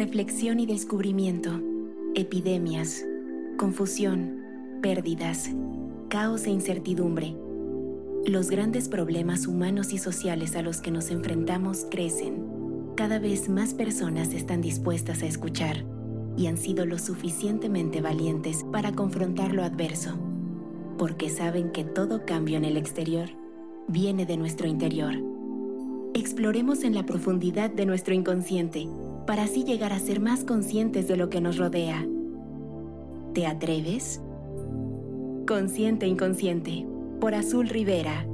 reflexión y descubrimiento, epidemias, confusión, pérdidas, caos e incertidumbre. Los grandes problemas humanos y sociales a los que nos enfrentamos crecen. Cada vez más personas están dispuestas a escuchar y han sido lo suficientemente valientes para confrontar lo adverso, porque saben que todo cambio en el exterior viene de nuestro interior. Exploremos en la profundidad de nuestro inconsciente para así llegar a ser más conscientes de lo que nos rodea. ¿Te atreves? Consciente Inconsciente, por Azul Rivera.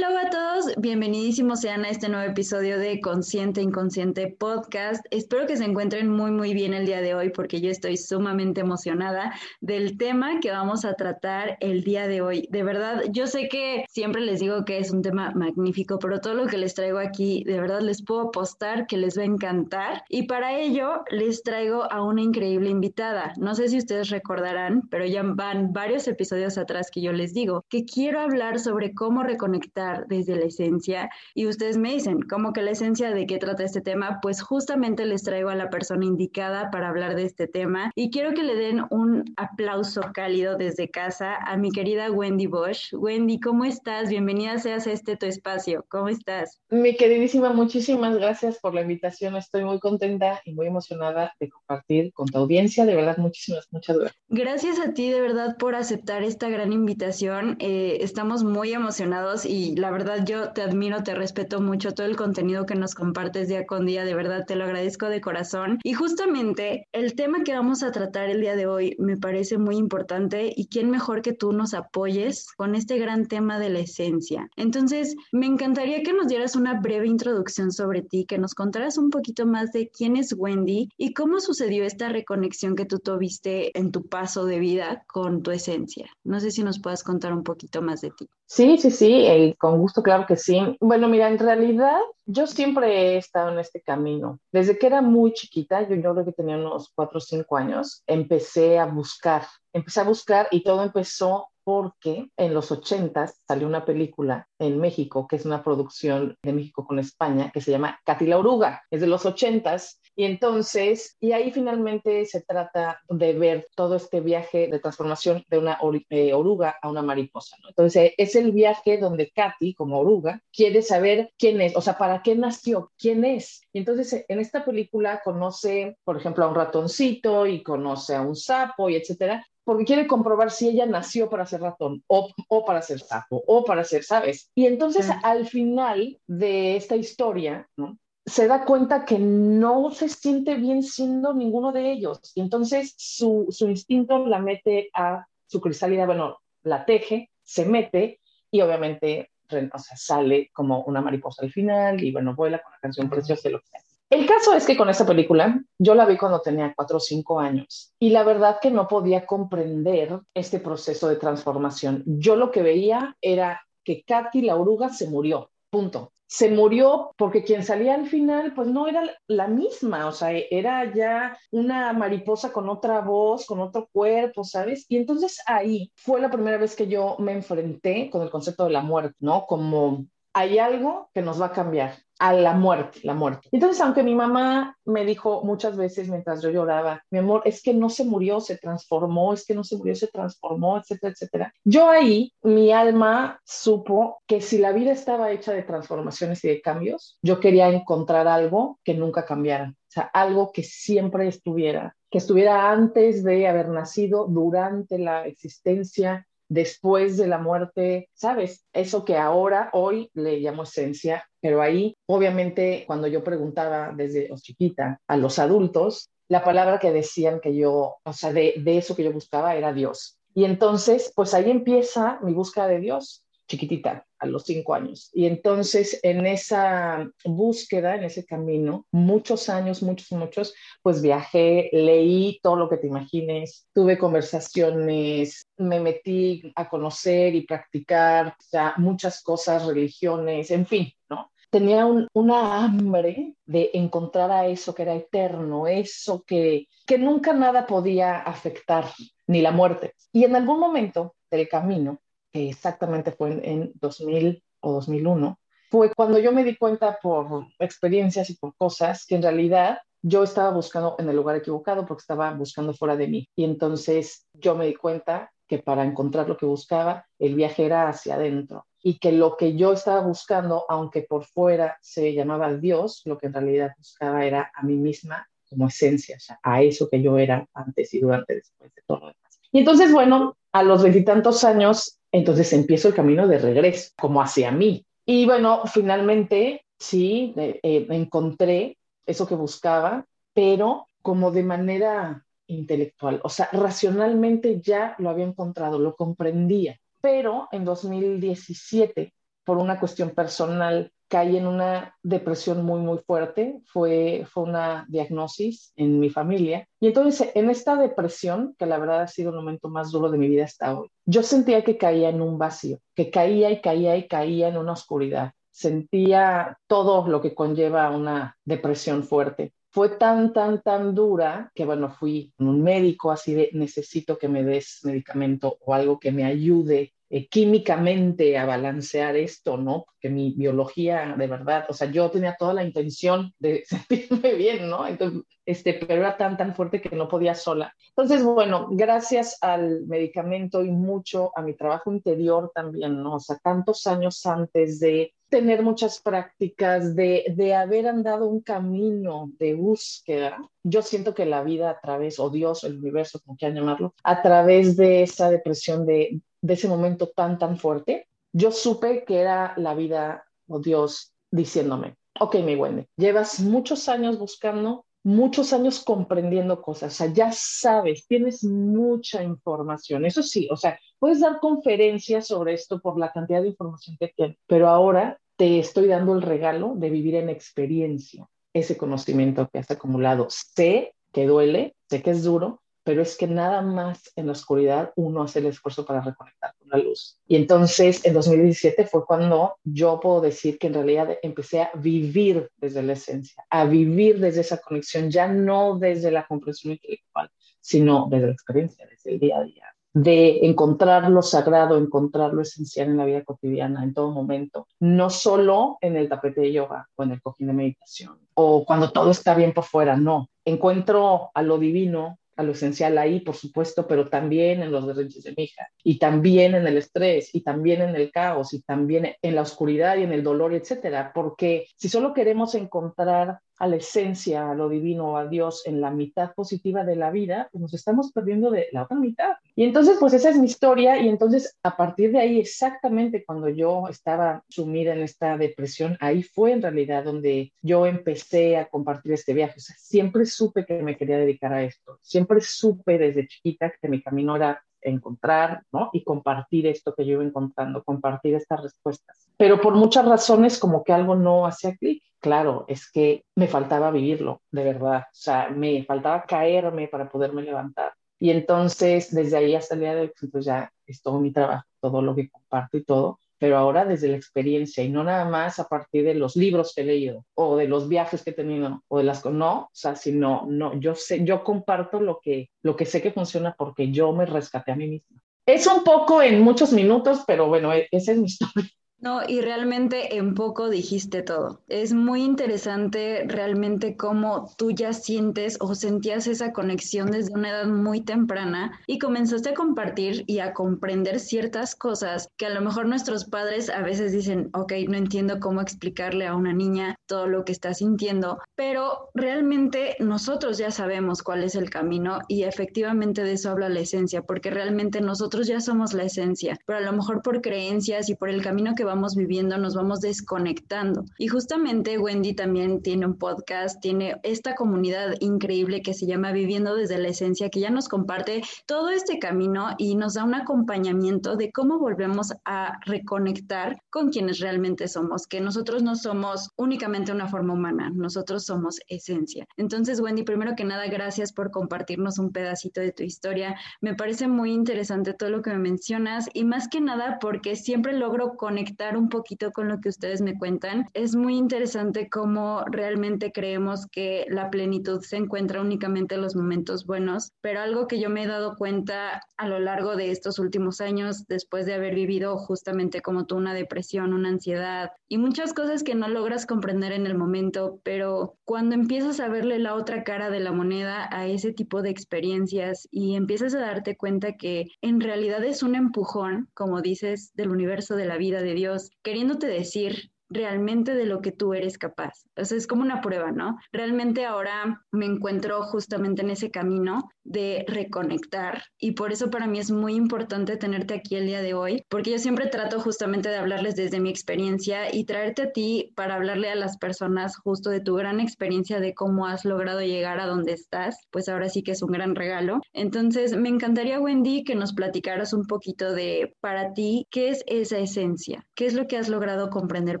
Hola a todos, bienvenidísimos sean a este nuevo episodio de Consciente Inconsciente Podcast. Espero que se encuentren muy muy bien el día de hoy porque yo estoy sumamente emocionada del tema que vamos a tratar el día de hoy. De verdad, yo sé que siempre les digo que es un tema magnífico, pero todo lo que les traigo aquí, de verdad les puedo apostar que les va a encantar y para ello les traigo a una increíble invitada. No sé si ustedes recordarán, pero ya van varios episodios atrás que yo les digo que quiero hablar sobre cómo reconectar desde la esencia. Y ustedes me dicen, ¿cómo que la esencia de qué trata este tema? Pues justamente les traigo a la persona indicada para hablar de este tema. Y quiero que le den un aplauso cálido desde casa a mi querida Wendy Bosch. Wendy, ¿cómo estás? Bienvenida seas a este tu espacio. ¿Cómo estás? Mi queridísima, muchísimas gracias por la invitación. Estoy muy contenta y muy emocionada de compartir con tu audiencia. De verdad, muchísimas, muchas gracias. Gracias a ti, de verdad, por aceptar esta gran invitación. Eh, estamos muy emocionados y la verdad yo te admiro, te respeto mucho todo el contenido que nos compartes día con día, de verdad te lo agradezco de corazón. Y justamente el tema que vamos a tratar el día de hoy me parece muy importante y quién mejor que tú nos apoyes con este gran tema de la esencia. Entonces, me encantaría que nos dieras una breve introducción sobre ti, que nos contaras un poquito más de quién es Wendy y cómo sucedió esta reconexión que tú tuviste en tu paso de vida con tu esencia. No sé si nos puedas contar un poquito más de ti. Sí, sí, sí, eh, gusto, claro que sí. Bueno, mira, en realidad yo siempre he estado en este camino. Desde que era muy chiquita, yo, yo creo que tenía unos cuatro o cinco años, empecé a buscar, empecé a buscar y todo empezó porque en los ochentas salió una película en México, que es una producción de México con España, que se llama Katy la Oruga, es de los ochentas, y entonces, y ahí finalmente se trata de ver todo este viaje de transformación de una eh, oruga a una mariposa, ¿no? Entonces, es el viaje donde Katy, como oruga, quiere saber quién es, o sea, para qué nació, quién es. Y entonces, en esta película conoce, por ejemplo, a un ratoncito y conoce a un sapo y etcétera, porque quiere comprobar si ella nació para ser ratón o, o para ser sapo o para ser, ¿sabes? Y entonces al final de esta historia, ¿no? Se da cuenta que no se siente bien siendo ninguno de ellos. Y entonces su, su instinto la mete a su crisálida, bueno, la teje, se mete y obviamente o sea, sale como una mariposa al final y bueno, vuela con la canción preciosa y lo que sea. El caso es que con esta película yo la vi cuando tenía cuatro o cinco años y la verdad que no podía comprender este proceso de transformación. Yo lo que veía era que Katy la oruga se murió, punto. Se murió porque quien salía al final pues no era la misma, o sea, era ya una mariposa con otra voz, con otro cuerpo, ¿sabes? Y entonces ahí fue la primera vez que yo me enfrenté con el concepto de la muerte, ¿no? Como hay algo que nos va a cambiar a la muerte, la muerte. Entonces, aunque mi mamá me dijo muchas veces mientras yo lloraba, mi amor, es que no se murió, se transformó, es que no se murió, se transformó, etcétera, etcétera. Yo ahí, mi alma supo que si la vida estaba hecha de transformaciones y de cambios, yo quería encontrar algo que nunca cambiara, o sea, algo que siempre estuviera, que estuviera antes de haber nacido, durante la existencia, después de la muerte, ¿sabes? Eso que ahora, hoy le llamo esencia, pero ahí, obviamente, cuando yo preguntaba desde chiquita a los adultos, la palabra que decían que yo, o sea, de, de eso que yo buscaba era Dios. Y entonces, pues ahí empieza mi búsqueda de Dios chiquitita, a los cinco años. Y entonces en esa búsqueda, en ese camino, muchos años, muchos, muchos, pues viajé, leí todo lo que te imagines, tuve conversaciones, me metí a conocer y practicar ya muchas cosas, religiones, en fin, ¿no? Tenía una hambre de encontrar a eso que era eterno, eso que, que nunca nada podía afectar, ni la muerte. Y en algún momento del camino, que exactamente fue en, 2000 o 2001, fue cuando yo me di cuenta por experiencias y por cosas que en realidad yo estaba buscando en el lugar equivocado porque estaba buscando fuera de mí. Y entonces yo me di cuenta que para encontrar lo que buscaba, el viaje era hacia adentro y que lo que yo estaba buscando, aunque por fuera se llamaba Dios, lo que en realidad buscaba era a mí misma como esencia, o sea, a eso que yo era antes y durante, después de todo lo demás. Y entonces, bueno, a los veintitantos años, entonces empiezo el camino de regreso, como hacia mí. Y bueno, finalmente, sí, eh, encontré eso que buscaba, pero como de manera intelectual, o sea, racionalmente ya lo había encontrado, lo comprendía, pero en 2017, por una cuestión personal, caí en una depresión muy, muy fuerte, fue, fue una diagnosis en mi familia, y entonces en esta depresión, que la verdad ha sido el momento más duro de mi vida hasta hoy, yo sentía que caía en un vacío, que caía y caía y caía en una oscuridad, sentía todo lo que conlleva una depresión fuerte. Fue tan, tan, tan dura que, bueno, fui un médico así de necesito que me des medicamento o algo que me ayude eh, químicamente a balancear esto, ¿no? Porque mi biología, de verdad, o sea, yo tenía toda la intención de sentirme bien, ¿no? Entonces, este, pero era tan, tan fuerte que no podía sola. Entonces, bueno, gracias al medicamento y mucho a mi trabajo interior también, ¿no? O sea, tantos años antes de tener muchas prácticas, de, de haber andado un camino de búsqueda, yo siento que la vida a través, o Dios, el universo, como quieran llamarlo, a través de esa depresión de de ese momento tan, tan fuerte, yo supe que era la vida o Dios diciéndome, ok, mi Wendy, llevas muchos años buscando, muchos años comprendiendo cosas, o sea, ya sabes, tienes mucha información, eso sí, o sea, puedes dar conferencias sobre esto por la cantidad de información que tienes, pero ahora te estoy dando el regalo de vivir en experiencia ese conocimiento que has acumulado. Sé que duele, sé que es duro, pero es que nada más en la oscuridad uno hace el esfuerzo para reconectar con la luz. Y entonces en 2017 fue cuando yo puedo decir que en realidad empecé a vivir desde la esencia, a vivir desde esa conexión, ya no desde la comprensión intelectual, sino desde la experiencia, desde el día a día de encontrar lo sagrado, encontrar lo esencial en la vida cotidiana, en todo momento, no solo en el tapete de yoga o en el cojín de meditación, o cuando todo está bien por fuera, no. Encuentro a lo divino a lo esencial ahí, por supuesto, pero también en los derechos de mi hija, y también en el estrés, y también en el caos, y también en la oscuridad y en el dolor, etcétera, porque si solo queremos encontrar a la esencia, a lo divino, a Dios en la mitad positiva de la vida, pues nos estamos perdiendo de la otra mitad. Y entonces, pues esa es mi historia y entonces a partir de ahí, exactamente cuando yo estaba sumida en esta depresión, ahí fue en realidad donde yo empecé a compartir este viaje. O sea, siempre supe que me quería dedicar a esto, siempre supe desde chiquita que mi camino era encontrar, ¿no? Y compartir esto que yo iba encontrando, compartir estas respuestas. Pero por muchas razones como que algo no hacía clic claro, es que me faltaba vivirlo, de verdad. O sea, me faltaba caerme para poderme levantar. Y entonces, desde ahí hasta el día de hoy, pues ya es todo mi trabajo, todo lo que comparto y todo, pero ahora desde la experiencia y no nada más a partir de los libros que he leído o de los viajes que he tenido o de las no, o sea, sino no, yo sé, yo comparto lo que lo que sé que funciona porque yo me rescaté a mí misma. Es un poco en muchos minutos, pero bueno, e-, esa es mi historia. No, y realmente en poco dijiste todo. Es muy interesante realmente cómo tú ya sientes o sentías esa conexión desde una edad muy temprana y comenzaste a compartir y a comprender ciertas cosas que a lo mejor nuestros padres a veces dicen, ok, no entiendo cómo explicarle a una niña todo lo que está sintiendo, pero realmente nosotros ya sabemos cuál es el camino y efectivamente de eso habla la esencia, porque realmente nosotros ya somos la esencia, pero a lo mejor por creencias y por el camino que vamos viviendo nos vamos desconectando. Y justamente Wendy también tiene un podcast, tiene esta comunidad increíble que se llama Viviendo desde la Esencia, que ya nos comparte todo este camino y nos da un acompañamiento de cómo volvemos a reconectar con quienes realmente somos, que nosotros no somos únicamente una forma humana, nosotros somos esencia. Entonces, Wendy, primero que nada, gracias por compartirnos un pedacito de tu historia. Me parece muy interesante todo lo que me mencionas y más que nada porque siempre logro conectar conectar un poquito con lo que ustedes me cuentan. Es muy interesante cómo realmente creemos que la plenitud se encuentra únicamente en los momentos buenos, pero algo que yo me he dado cuenta a lo largo de estos últimos años, después de haber vivido justamente como tú una depresión, una ansiedad y muchas cosas que no logras comprender en el momento, pero cuando empiezas a verle la otra cara de la moneda a ese tipo de experiencias y empiezas a darte cuenta que en realidad es un empujón, como dices, del universo, de la vida de Dios, queriéndote decir, realmente de lo que tú eres capaz. O sea, es como una prueba, ¿no? Realmente ahora me encuentro justamente en ese camino de reconectar y por eso para mí es muy importante tenerte aquí el día de hoy, porque yo siempre trato justamente de hablarles desde mi experiencia y traerte a ti para hablarle a las personas justo de tu gran experiencia de cómo has logrado llegar a donde estás, pues ahora sí que es un gran regalo. Entonces, me encantaría, Wendy, que nos platicaras un poquito de para ti, ¿qué es esa esencia? ¿Qué es lo que has logrado comprender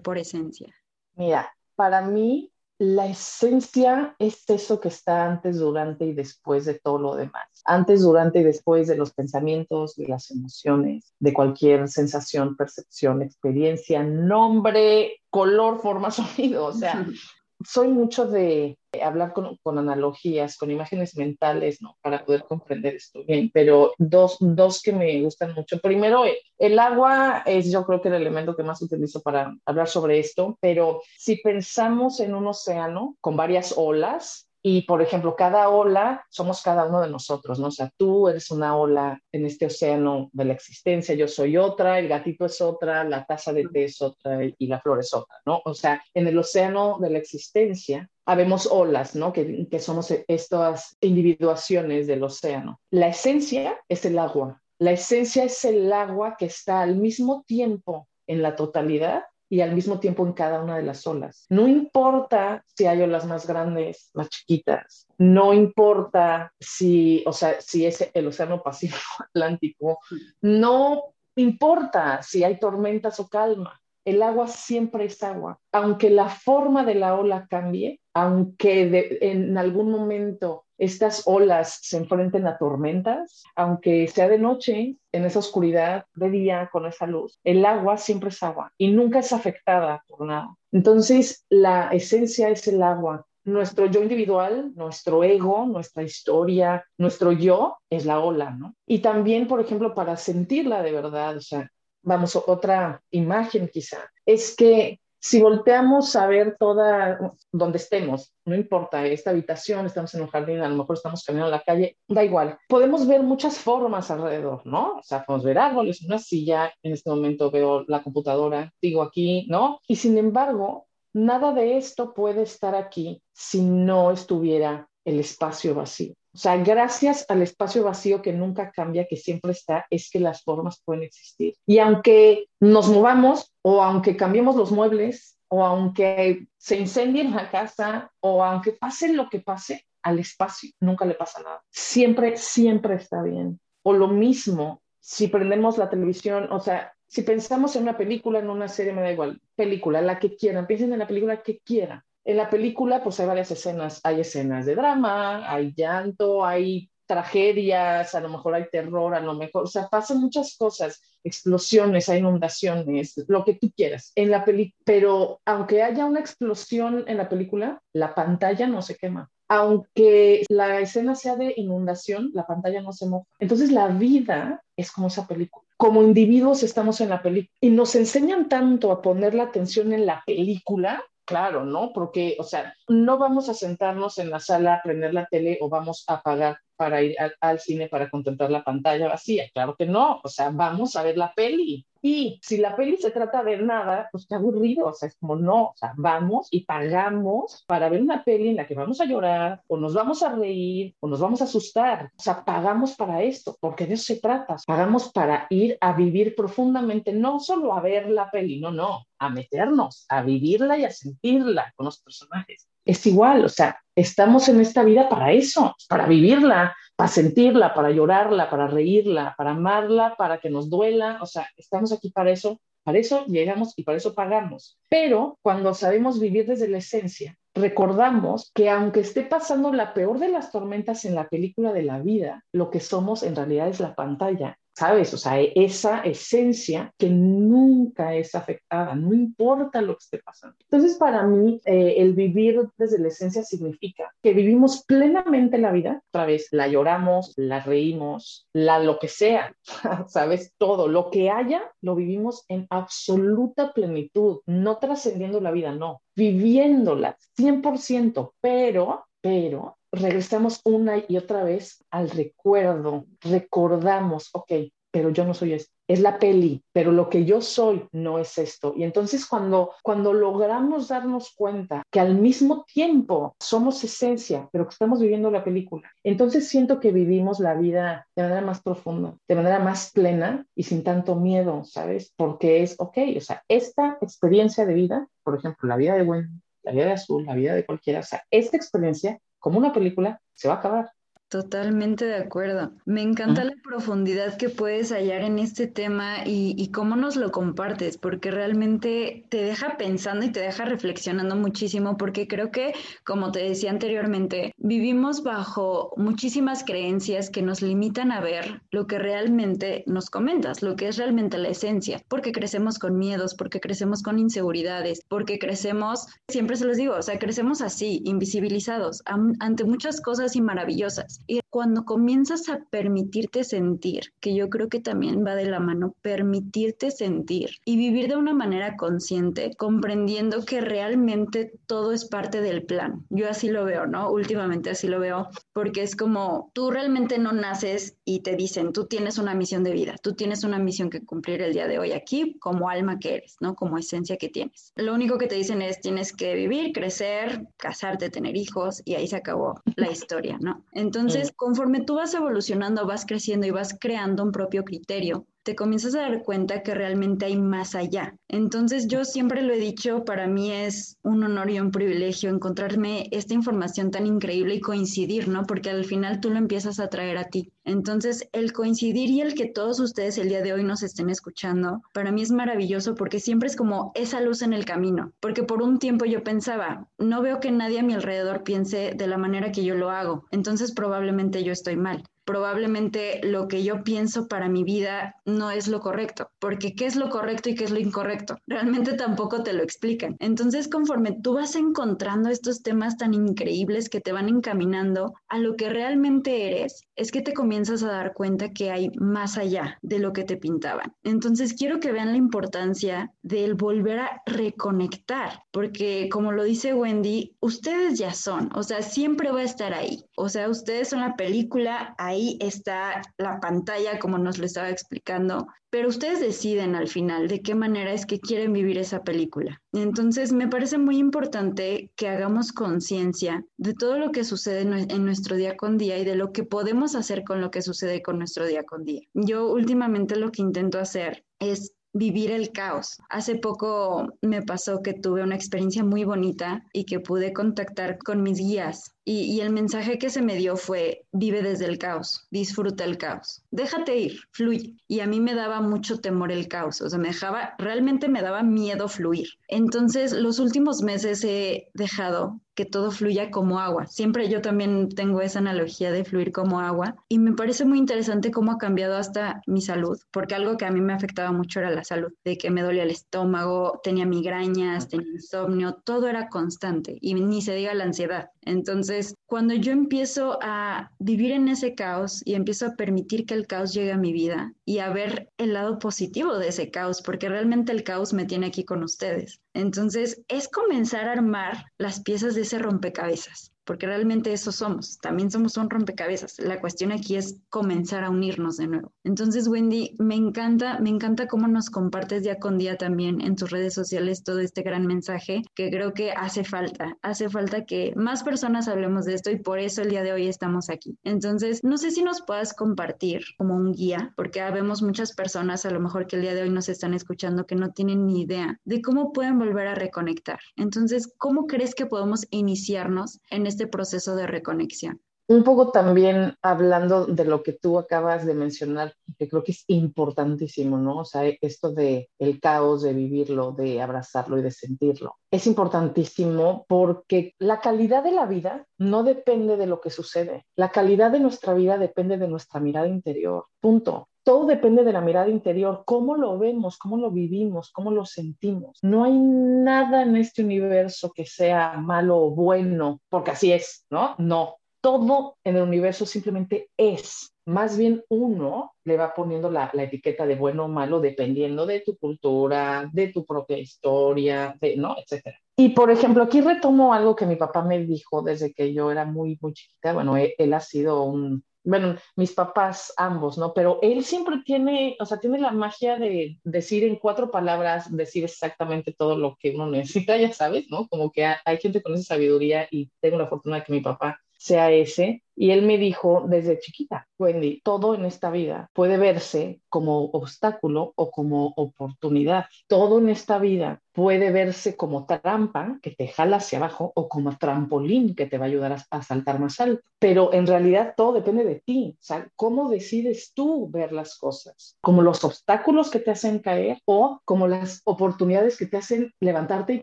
por esencia? Mira, para mí la esencia es eso que está antes, durante y después de todo lo demás. Antes, durante y después de los pensamientos, de las emociones, de cualquier sensación, percepción, experiencia, nombre, color, forma, sonido. O sea, soy mucho de hablar con, analogías, con imágenes mentales, ¿no? Para poder comprender esto bien, pero dos, dos que me gustan mucho. Primero, el agua es yo creo que el elemento que más utilizo para hablar sobre esto, pero si pensamos en un océano con varias olas, y, por ejemplo, cada ola somos cada uno de nosotros, ¿no? O sea, tú eres una ola en este océano de la existencia, yo soy otra, el gatito es otra, la taza de té es otra y la flor es otra, ¿no? O sea, en el océano de la existencia habemos olas, ¿no? Que, que somos estas individuaciones del océano. La esencia es el agua. La esencia es el agua que está al mismo tiempo en la totalidad y al mismo tiempo en cada una de las olas. No importa si hay olas más grandes, más chiquitas, no importa si, o sea, si es el Océano Pacífico Atlántico, no importa si hay tormentas o calma. El agua siempre es agua. Aunque la forma de la ola cambie, aunque en algún momento estas olas se enfrenten a tormentas, aunque sea de noche, en esa oscuridad, de día, con esa luz, el agua siempre es agua y nunca es afectada por nada. Entonces, la esencia es el agua. Nuestro yo individual, nuestro ego, nuestra historia, nuestro yo es la ola, ¿no? Y también, por ejemplo, para sentirla de verdad, o sea, vamos, otra imagen quizá, es que si volteamos a ver toda, donde estemos, no importa, esta habitación, estamos en un jardín, a lo mejor estamos caminando en la calle, da igual. Podemos ver muchas formas alrededor, ¿no? O sea, podemos ver árboles, una silla, en este momento veo la computadora, digo aquí, ¿no? Y sin embargo, nada de esto puede estar aquí si no estuviera el espacio vacío. O sea, gracias al espacio vacío que nunca cambia, que siempre está, es que las formas pueden existir. Y aunque nos movamos o aunque cambiemos los muebles o aunque se incendie la casa o aunque pase lo que pase, al espacio nunca le pasa nada. Siempre, siempre está bien. O lo mismo, si prendemos la televisión, o sea, si pensamos en una película, en una serie, me da igual, película, la que quieran, piensen en la película que quieran en la película, pues hay varias escenas. Hay escenas de drama, hay llanto, hay tragedias, a lo mejor hay terror, a lo mejor, o sea, pasan muchas cosas, explosiones, hay inundaciones, lo que tú quieras. En la peli pero aunque haya una explosión en la película, la pantalla no se quema. Aunque la escena sea de inundación, la pantalla no se moja. Entonces la vida es como esa película. Como individuos estamos en la película y nos enseñan tanto a poner la atención en la película claro, ¿no? Porque, o sea, no vamos a sentarnos en la sala a prender la tele o vamos a pagar para ir al, cine para contemplar la pantalla vacía. Claro que no, o sea, vamos a ver la peli. Y si la peli se trata de nada, pues qué aburrido, o sea, es como no, o sea, vamos y pagamos para ver una peli en la que vamos a llorar, o nos vamos a reír, o nos vamos a asustar. O sea, pagamos para esto, porque de eso se trata. Pagamos para ir a vivir profundamente, no solo a ver la peli, no, no, a meternos, a vivirla y a sentirla con los personajes es igual, o sea, estamos en esta vida para eso, para vivirla, para sentirla, para llorarla, para reírla, para amarla, para que nos duela, o sea, estamos aquí para eso, para eso llegamos y para eso pagamos. Pero cuando sabemos vivir desde la esencia, recordamos que aunque esté pasando la peor de las tormentas en la película de la vida, lo que somos en realidad es la pantalla ¿sabes? O sea, esa esencia que nunca es afectada, no importa lo que esté pasando. Entonces, para mí, eh, el vivir desde la esencia significa que vivimos plenamente la vida, otra vez, la lloramos, la reímos, la lo que sea, ¿sabes? Todo, lo que haya, lo vivimos en absoluta plenitud, no trascendiendo la vida, no, viviéndola 100%, pero, pero regresamos una y otra vez al recuerdo, recordamos, ok, pero yo no soy esto, es la peli, pero lo que yo soy no es esto. Y entonces cuando, cuando logramos darnos cuenta que al mismo tiempo somos esencia, pero que estamos viviendo la película, entonces siento que vivimos la vida de manera más profunda, de manera más plena y sin tanto miedo, ¿sabes? Porque es, ok, o sea, esta experiencia de vida, por ejemplo, la vida de Wendy, la vida de Azul, la vida de cualquiera, o sea, esta experiencia como una película se va a acabar. Totalmente de acuerdo. Me encanta la profundidad que puedes hallar en este tema y, cómo nos lo compartes, porque realmente te deja pensando y te deja reflexionando muchísimo, porque creo que, como te decía anteriormente, vivimos bajo muchísimas creencias que nos limitan a ver lo que realmente nos comentas, lo que es realmente la esencia, porque crecemos con miedos, porque crecemos con inseguridades, porque crecemos, siempre se los digo, o sea, crecemos así, invisibilizados ante muchas cosas y maravillosas. Y cuando comienzas a permitirte sentir, que yo creo que también va de la mano, permitirte sentir y vivir de una manera consciente, comprendiendo que realmente todo es parte del plan. Yo así lo veo, ¿no? Últimamente así lo veo, porque es como tú realmente no naces y te dicen, tú tienes una misión de vida, tú tienes una misión que cumplir el día de hoy aquí como alma que eres, ¿no? Como esencia que tienes. Lo único que te dicen es, tienes que vivir, crecer, casarte, tener hijos y ahí se acabó la historia, ¿no? Entonces, conforme tú vas evolucionando, vas creciendo y vas creando un propio criterio, te comienzas a dar cuenta que realmente hay más allá. Entonces yo siempre lo he dicho, para mí es un honor y un privilegio encontrarme esta información tan increíble y coincidir, ¿no? Porque al final tú lo empiezas a traer a ti. Entonces el coincidir y el que todos ustedes el día de hoy nos estén escuchando, para mí es maravilloso porque siempre es como esa luz en el camino. Porque por un tiempo yo pensaba, no veo que nadie a mi alrededor piense de la manera que yo lo hago, entonces probablemente yo estoy mal probablemente lo que yo pienso para mi vida no es lo correcto, porque qué es lo correcto y qué es lo incorrecto, realmente tampoco te lo explican. Entonces, conforme tú vas encontrando estos temas tan increíbles que te van encaminando a lo que realmente eres, es que te comienzas a dar cuenta que hay más allá de lo que te pintaban. Entonces, quiero que vean la importancia del volver a reconectar, porque como lo dice Wendy, ustedes ya son, o sea, siempre va a estar ahí. O sea, ustedes son la película, ahí está la pantalla, como nos lo estaba explicando, pero ustedes deciden al final de qué manera es que quieren vivir esa película. Entonces, me parece muy importante que hagamos conciencia de todo lo que sucede en nuestro día con día y de lo que podemos hacer con lo que sucede con nuestro día con día. Yo últimamente lo que intento hacer es vivir el caos. Hace poco me pasó que tuve una experiencia muy bonita y que pude contactar con mis guías y, el mensaje que se me dio fue, vive desde el caos, disfruta el caos, déjate ir, fluye. Y a mí me daba mucho temor el caos, o sea, me dejaba, realmente me daba miedo fluir. Entonces, los últimos meses he dejado que todo fluya como agua. Siempre yo también tengo esa analogía de fluir como agua y me parece muy interesante cómo ha cambiado hasta mi salud, porque algo que a mí me afectaba mucho era la salud, de que me dolía el estómago, tenía migrañas, tenía insomnio, todo era constante y ni se diga la ansiedad. Entonces, cuando yo empiezo a vivir en ese caos y empiezo a permitir que el caos llegue a mi vida y a ver el lado positivo de ese caos, porque realmente el caos me tiene aquí con ustedes. Entonces, es comenzar a armar las piezas de ese rompecabezas porque realmente eso somos, también somos un rompecabezas. La cuestión aquí es comenzar a unirnos de nuevo. Entonces, Wendy, me encanta, me encanta cómo nos compartes día con día también en tus redes sociales todo este gran mensaje que creo que hace falta, hace falta que más personas hablemos de esto y por eso el día de hoy estamos aquí. Entonces, no sé si nos puedas compartir como un guía, porque vemos muchas personas a lo mejor que el día de hoy nos están escuchando que no tienen ni idea de cómo pueden volver a reconectar. Entonces, ¿cómo crees que podemos iniciarnos en este proceso de reconexión. Un poco también hablando de lo que tú acabas de mencionar, que creo que es importantísimo, ¿no? O sea, esto de el caos, de vivirlo, de abrazarlo y de sentirlo. Es importantísimo porque la calidad de la vida no depende de lo que sucede. La calidad de nuestra vida depende de nuestra mirada interior. Punto. Todo depende de la mirada interior, cómo lo vemos, cómo lo vivimos, cómo lo sentimos. No hay nada en este universo que sea malo o bueno, porque así es, ¿no? No, todo en el universo simplemente es. Más bien uno le va poniendo la, etiqueta de bueno o malo dependiendo de tu cultura, de tu propia historia, de, ¿no? Etcétera. Y por ejemplo, aquí retomo algo que mi papá me dijo desde que yo era muy, muy chiquita. Bueno, él ha sido un, bueno, mis papás ambos, ¿no? Pero él siempre tiene, o sea, tiene la magia de decir en cuatro palabras, decir exactamente todo lo que uno necesita, ya sabes, ¿no? Como que hay gente con esa sabiduría y tengo la fortuna de que mi papá sea ese. Y él me dijo desde chiquita, Wendy, todo en esta vida puede verse como obstáculo o como oportunidad. Todo en esta vida puede verse como trampa que te jala hacia abajo o como trampolín que te va a ayudar a, saltar más alto. Pero en realidad todo depende de ti. O sea, cómo decides tú ver las cosas, como los obstáculos que te hacen caer o como las oportunidades que te hacen levantarte y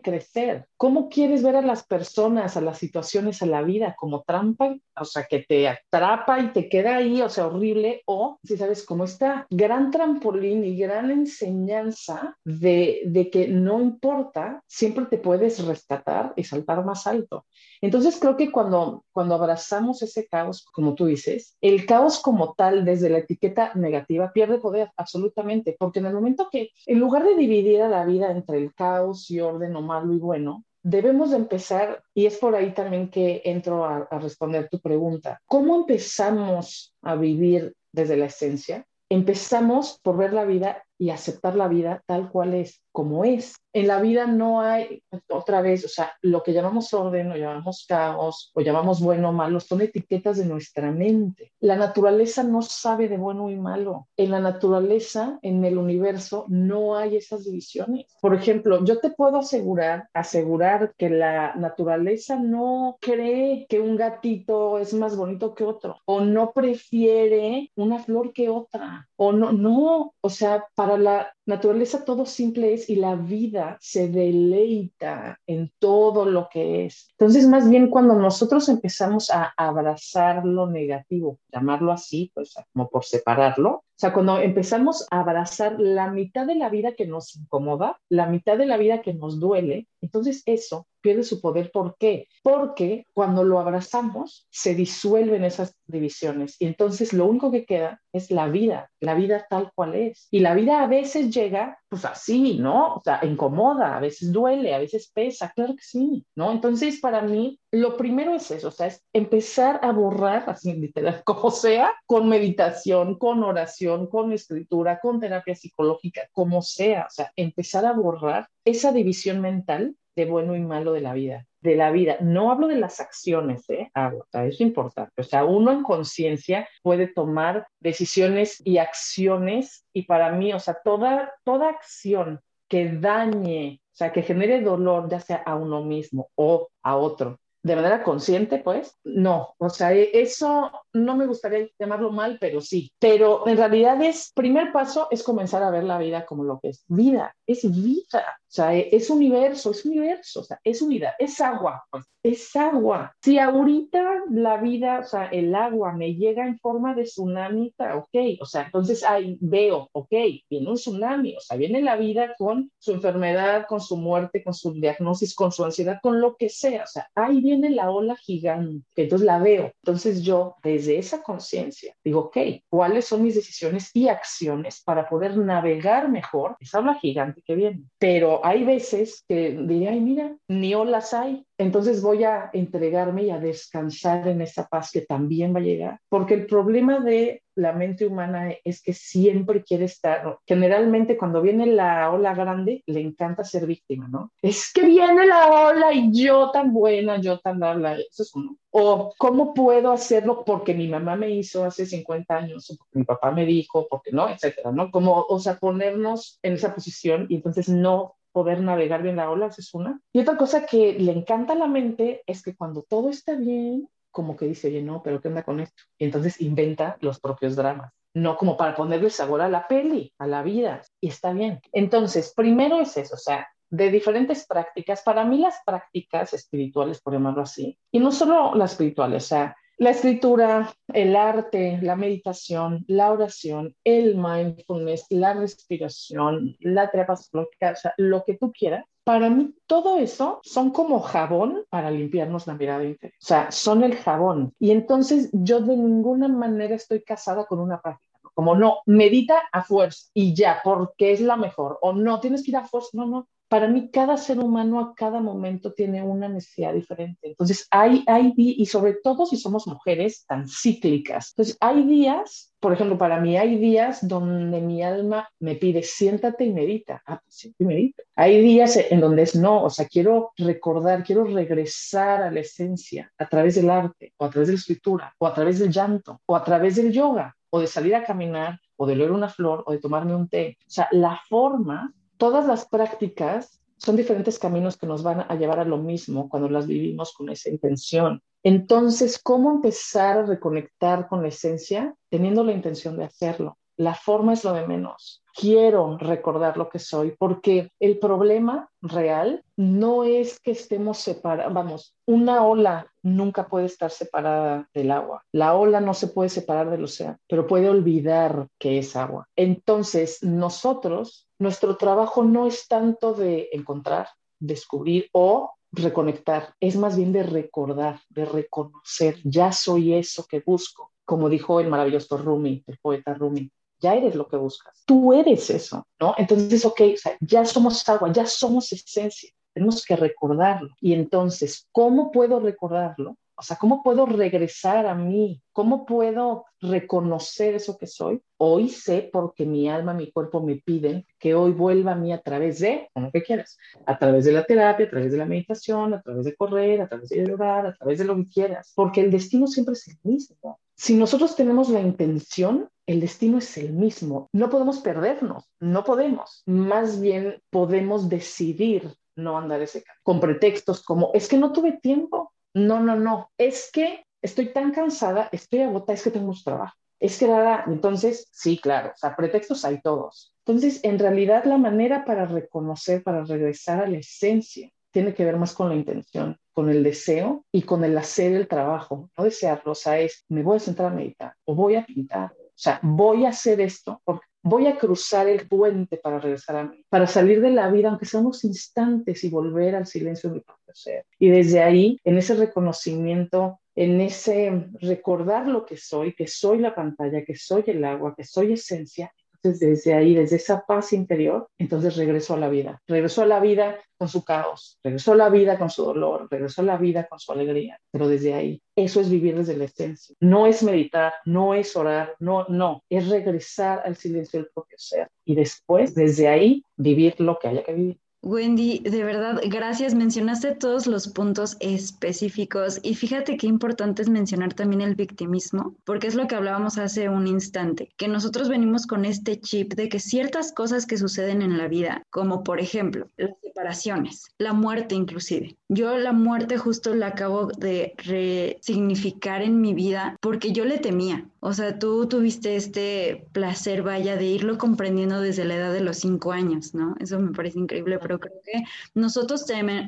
crecer. ¿Cómo quieres ver a las personas, a las situaciones, a la vida como trampa? O sea, que te atrapa y te queda ahí, o sea, horrible, o si sabes, como esta gran trampolín y gran enseñanza de, que no importa, siempre te puedes rescatar y saltar más alto. Entonces creo que cuando, cuando abrazamos ese caos, como tú dices, el caos como tal, desde la etiqueta negativa, pierde poder absolutamente, porque en el momento que, en lugar de dividir a la vida entre el caos y orden o malo y bueno, debemos de empezar, y es por ahí también que entro a, responder tu pregunta, ¿cómo empezamos a vivir desde la esencia? Empezamos por ver la vida y aceptar la vida tal cual es, como es en la vida no hay, otra vez, o sea, lo que llamamos orden, o llamamos caos, o llamamos bueno o malo, son etiquetas de nuestra mente. La naturaleza no sabe de bueno y malo. En la naturaleza, en el universo, no hay esas divisiones. Por ejemplo, yo te puedo asegurar, asegurar que la naturaleza no cree que un gatito es más bonito que otro, o no prefiere una flor que otra, o no, no, o sea, para la naturaleza todo simple es y la vida se deleita en todo lo que es. Entonces, más bien cuando nosotros empezamos a abrazar lo negativo, llamarlo así, pues como por separarlo, sea, cuando empezamos a abrazar la mitad de la vida que nos incomoda, la mitad de la vida que nos duele, entonces eso pierde su poder. ¿Por qué? Porque cuando lo abrazamos, se disuelven esas divisiones y entonces lo único que queda es la vida, la vida tal cual es. Y la vida a veces llega, pues así, ¿no? O sea, incomoda, a veces duele, a veces pesa, claro que sí, ¿no? Entonces, para mí, lo primero es eso, o sea, es empezar a borrar, así literal, como sea, con meditación, con oración, con escritura, con terapia psicológica, como sea, o sea, empezar a borrar esa división mental de bueno y malo de la vida, de la vida. No hablo de las acciones, ¿eh? Eso es importante. O sea, uno en conciencia puede tomar decisiones y acciones y para mí, o sea, toda, toda acción que dañe, o sea, que genere dolor, ya sea a uno mismo o a otro, de manera consciente, pues, no, o sea, e, eso no me gustaría llamarlo mal, pero sí, pero en realidad es, primer paso es comenzar a ver la vida como lo que es vida, es vida, o sea, e, es universo, es universo, o sea, es unidad, es agua, pues, es agua. Si ahorita la vida, o sea, el agua me llega en forma de tsunami, ok, o sea, entonces ahí veo, ok, viene un tsunami, o sea, viene la vida con su enfermedad, con su muerte, con su diagnosis, con su ansiedad, con lo que sea, o sea, ahí viene la ola gigante, entonces la veo. Entonces yo, desde esa conciencia, digo, ok, ¿cuáles son mis decisiones y acciones para poder navegar mejor esa ola gigante que viene? Pero hay veces que diría, ay, mira, ni olas hay. Entonces voy a entregarme y a descansar en esa paz que también va a llegar. Porque el problema de la mente humana es que siempre quiere estar, generalmente cuando viene la ola grande, le encanta ser víctima, ¿no? Es que viene la ola y yo tan buena, yo tan bla, eso es uno. O cómo puedo hacerlo porque mi mamá me hizo hace 50 años, o porque mi papá me dijo, porque no, etcétera, ¿no? Como, o sea, ponernos en esa posición y entonces no poder navegar bien la ola, es una. Y otra cosa que le encanta a la mente es que cuando todo está bien, como que dice, oye, no, pero ¿qué onda con esto? Y entonces inventa los propios dramas. No como para ponerle sabor a la peli, a la vida. Y está bien. Entonces, primero es eso, o sea, de diferentes prácticas. Para mí las prácticas espirituales, por llamarlo así, y no solo las espirituales, o sea, La escritura, el arte, la meditación, la oración, el mindfulness, la respiración, la terapia o sea, lo que tú quieras, para mí todo eso son como jabón para limpiarnos la mirada interior. O sea, son el jabón. Y entonces yo de ninguna manera estoy casada con una práctica. Como no, medita a fuerza y ya, porque es la mejor. O no, tienes que ir a fuerza. No, no. Para mí, cada ser humano a cada momento tiene una necesidad diferente. Entonces, hay, hay, y sobre todo si somos mujeres tan cíclicas. Entonces, hay días, por ejemplo, para mí hay días donde mi alma me pide, siéntate y medita. Ah, pues siéntate y medita. Hay días en donde es no, o sea, quiero recordar, quiero regresar a la esencia a través del arte, o a través de la escritura, o a través del llanto, o a través del yoga o de salir a caminar, o de leer una flor, o de tomarme un té. O sea, la forma, todas las prácticas son diferentes caminos que nos van a llevar a lo mismo cuando las vivimos con esa intención. Entonces, ¿cómo empezar a reconectar con la esencia teniendo la intención de hacerlo? La forma es lo de menos. Quiero recordar lo que soy porque el problema real no es que estemos separados. Vamos, una ola nunca puede estar separada del agua. La ola no se puede separar del océano, pero puede olvidar que es agua. Entonces, nosotros, nuestro trabajo no es tanto de encontrar, descubrir o reconectar, es más bien de recordar, de reconocer, ya soy eso que busco, como dijo el maravilloso Rumi, el poeta Rumi ya eres lo que buscas. Tú eres eso, ¿no? Entonces, ok, ya somos agua, ya somos esencia. Tenemos que recordarlo. Y entonces, ¿cómo puedo recordarlo? O sea, ¿cómo puedo regresar a mí? ¿Cómo puedo reconocer eso que soy? Hoy sé porque mi alma, mi cuerpo me piden que hoy vuelva a mí a través de, como que quieras, a través de la terapia, a través de la meditación, a través de correr, a través de llorar, a través de lo que quieras, porque el destino siempre es el mismo. Si nosotros tenemos la intención, el destino es el mismo. No podemos perdernos, no podemos. Más bien podemos decidir no andar ese camino con pretextos como es que no tuve tiempo, no, no, no. Es que estoy tan cansada, estoy agotada, es que tengo mucho trabajo. Es que nada, entonces, sí, claro, o sea, pretextos hay todos. Entonces, en realidad, la manera para reconocer, para regresar a la esencia, tiene que ver más con la intención, con el deseo y con el hacer el trabajo. No desearlo, o sea, es, me voy a sentar a meditar o voy a pintar. O sea, voy a hacer esto porque voy a cruzar el puente para regresar a mí, para salir de la vida, aunque sean unos instantes, y volver al silencio de mi propio ser. Y desde ahí, en ese reconocimiento, en ese recordar lo que soy, que soy la pantalla, que soy el agua, que soy esencia, desde ahí, desde esa paz interior, entonces regreso a la vida. Regreso a la vida con su caos, regreso a la vida con su dolor, regreso a la vida con su alegría. Pero desde ahí, eso es vivir desde la esencia. No es meditar, no es orar, no, no, es regresar al silencio del propio ser. Y después, desde ahí, vivir lo que haya que vivir. Wendy, de verdad, gracias. Mencionaste todos los puntos específicos y fíjate qué importante es mencionar también el victimismo, porque es lo que hablábamos hace un instante, que nosotros venimos con este chip de que ciertas cosas que suceden en la vida, como por ejemplo las separaciones, la muerte inclusive. Yo la muerte justo la acabo de resignificar en mi vida porque yo le temía. O sea, tú tuviste este placer, vaya, de irlo comprendiendo desde la edad de los cinco años, ¿no? Eso me parece increíble pero creo que nosotros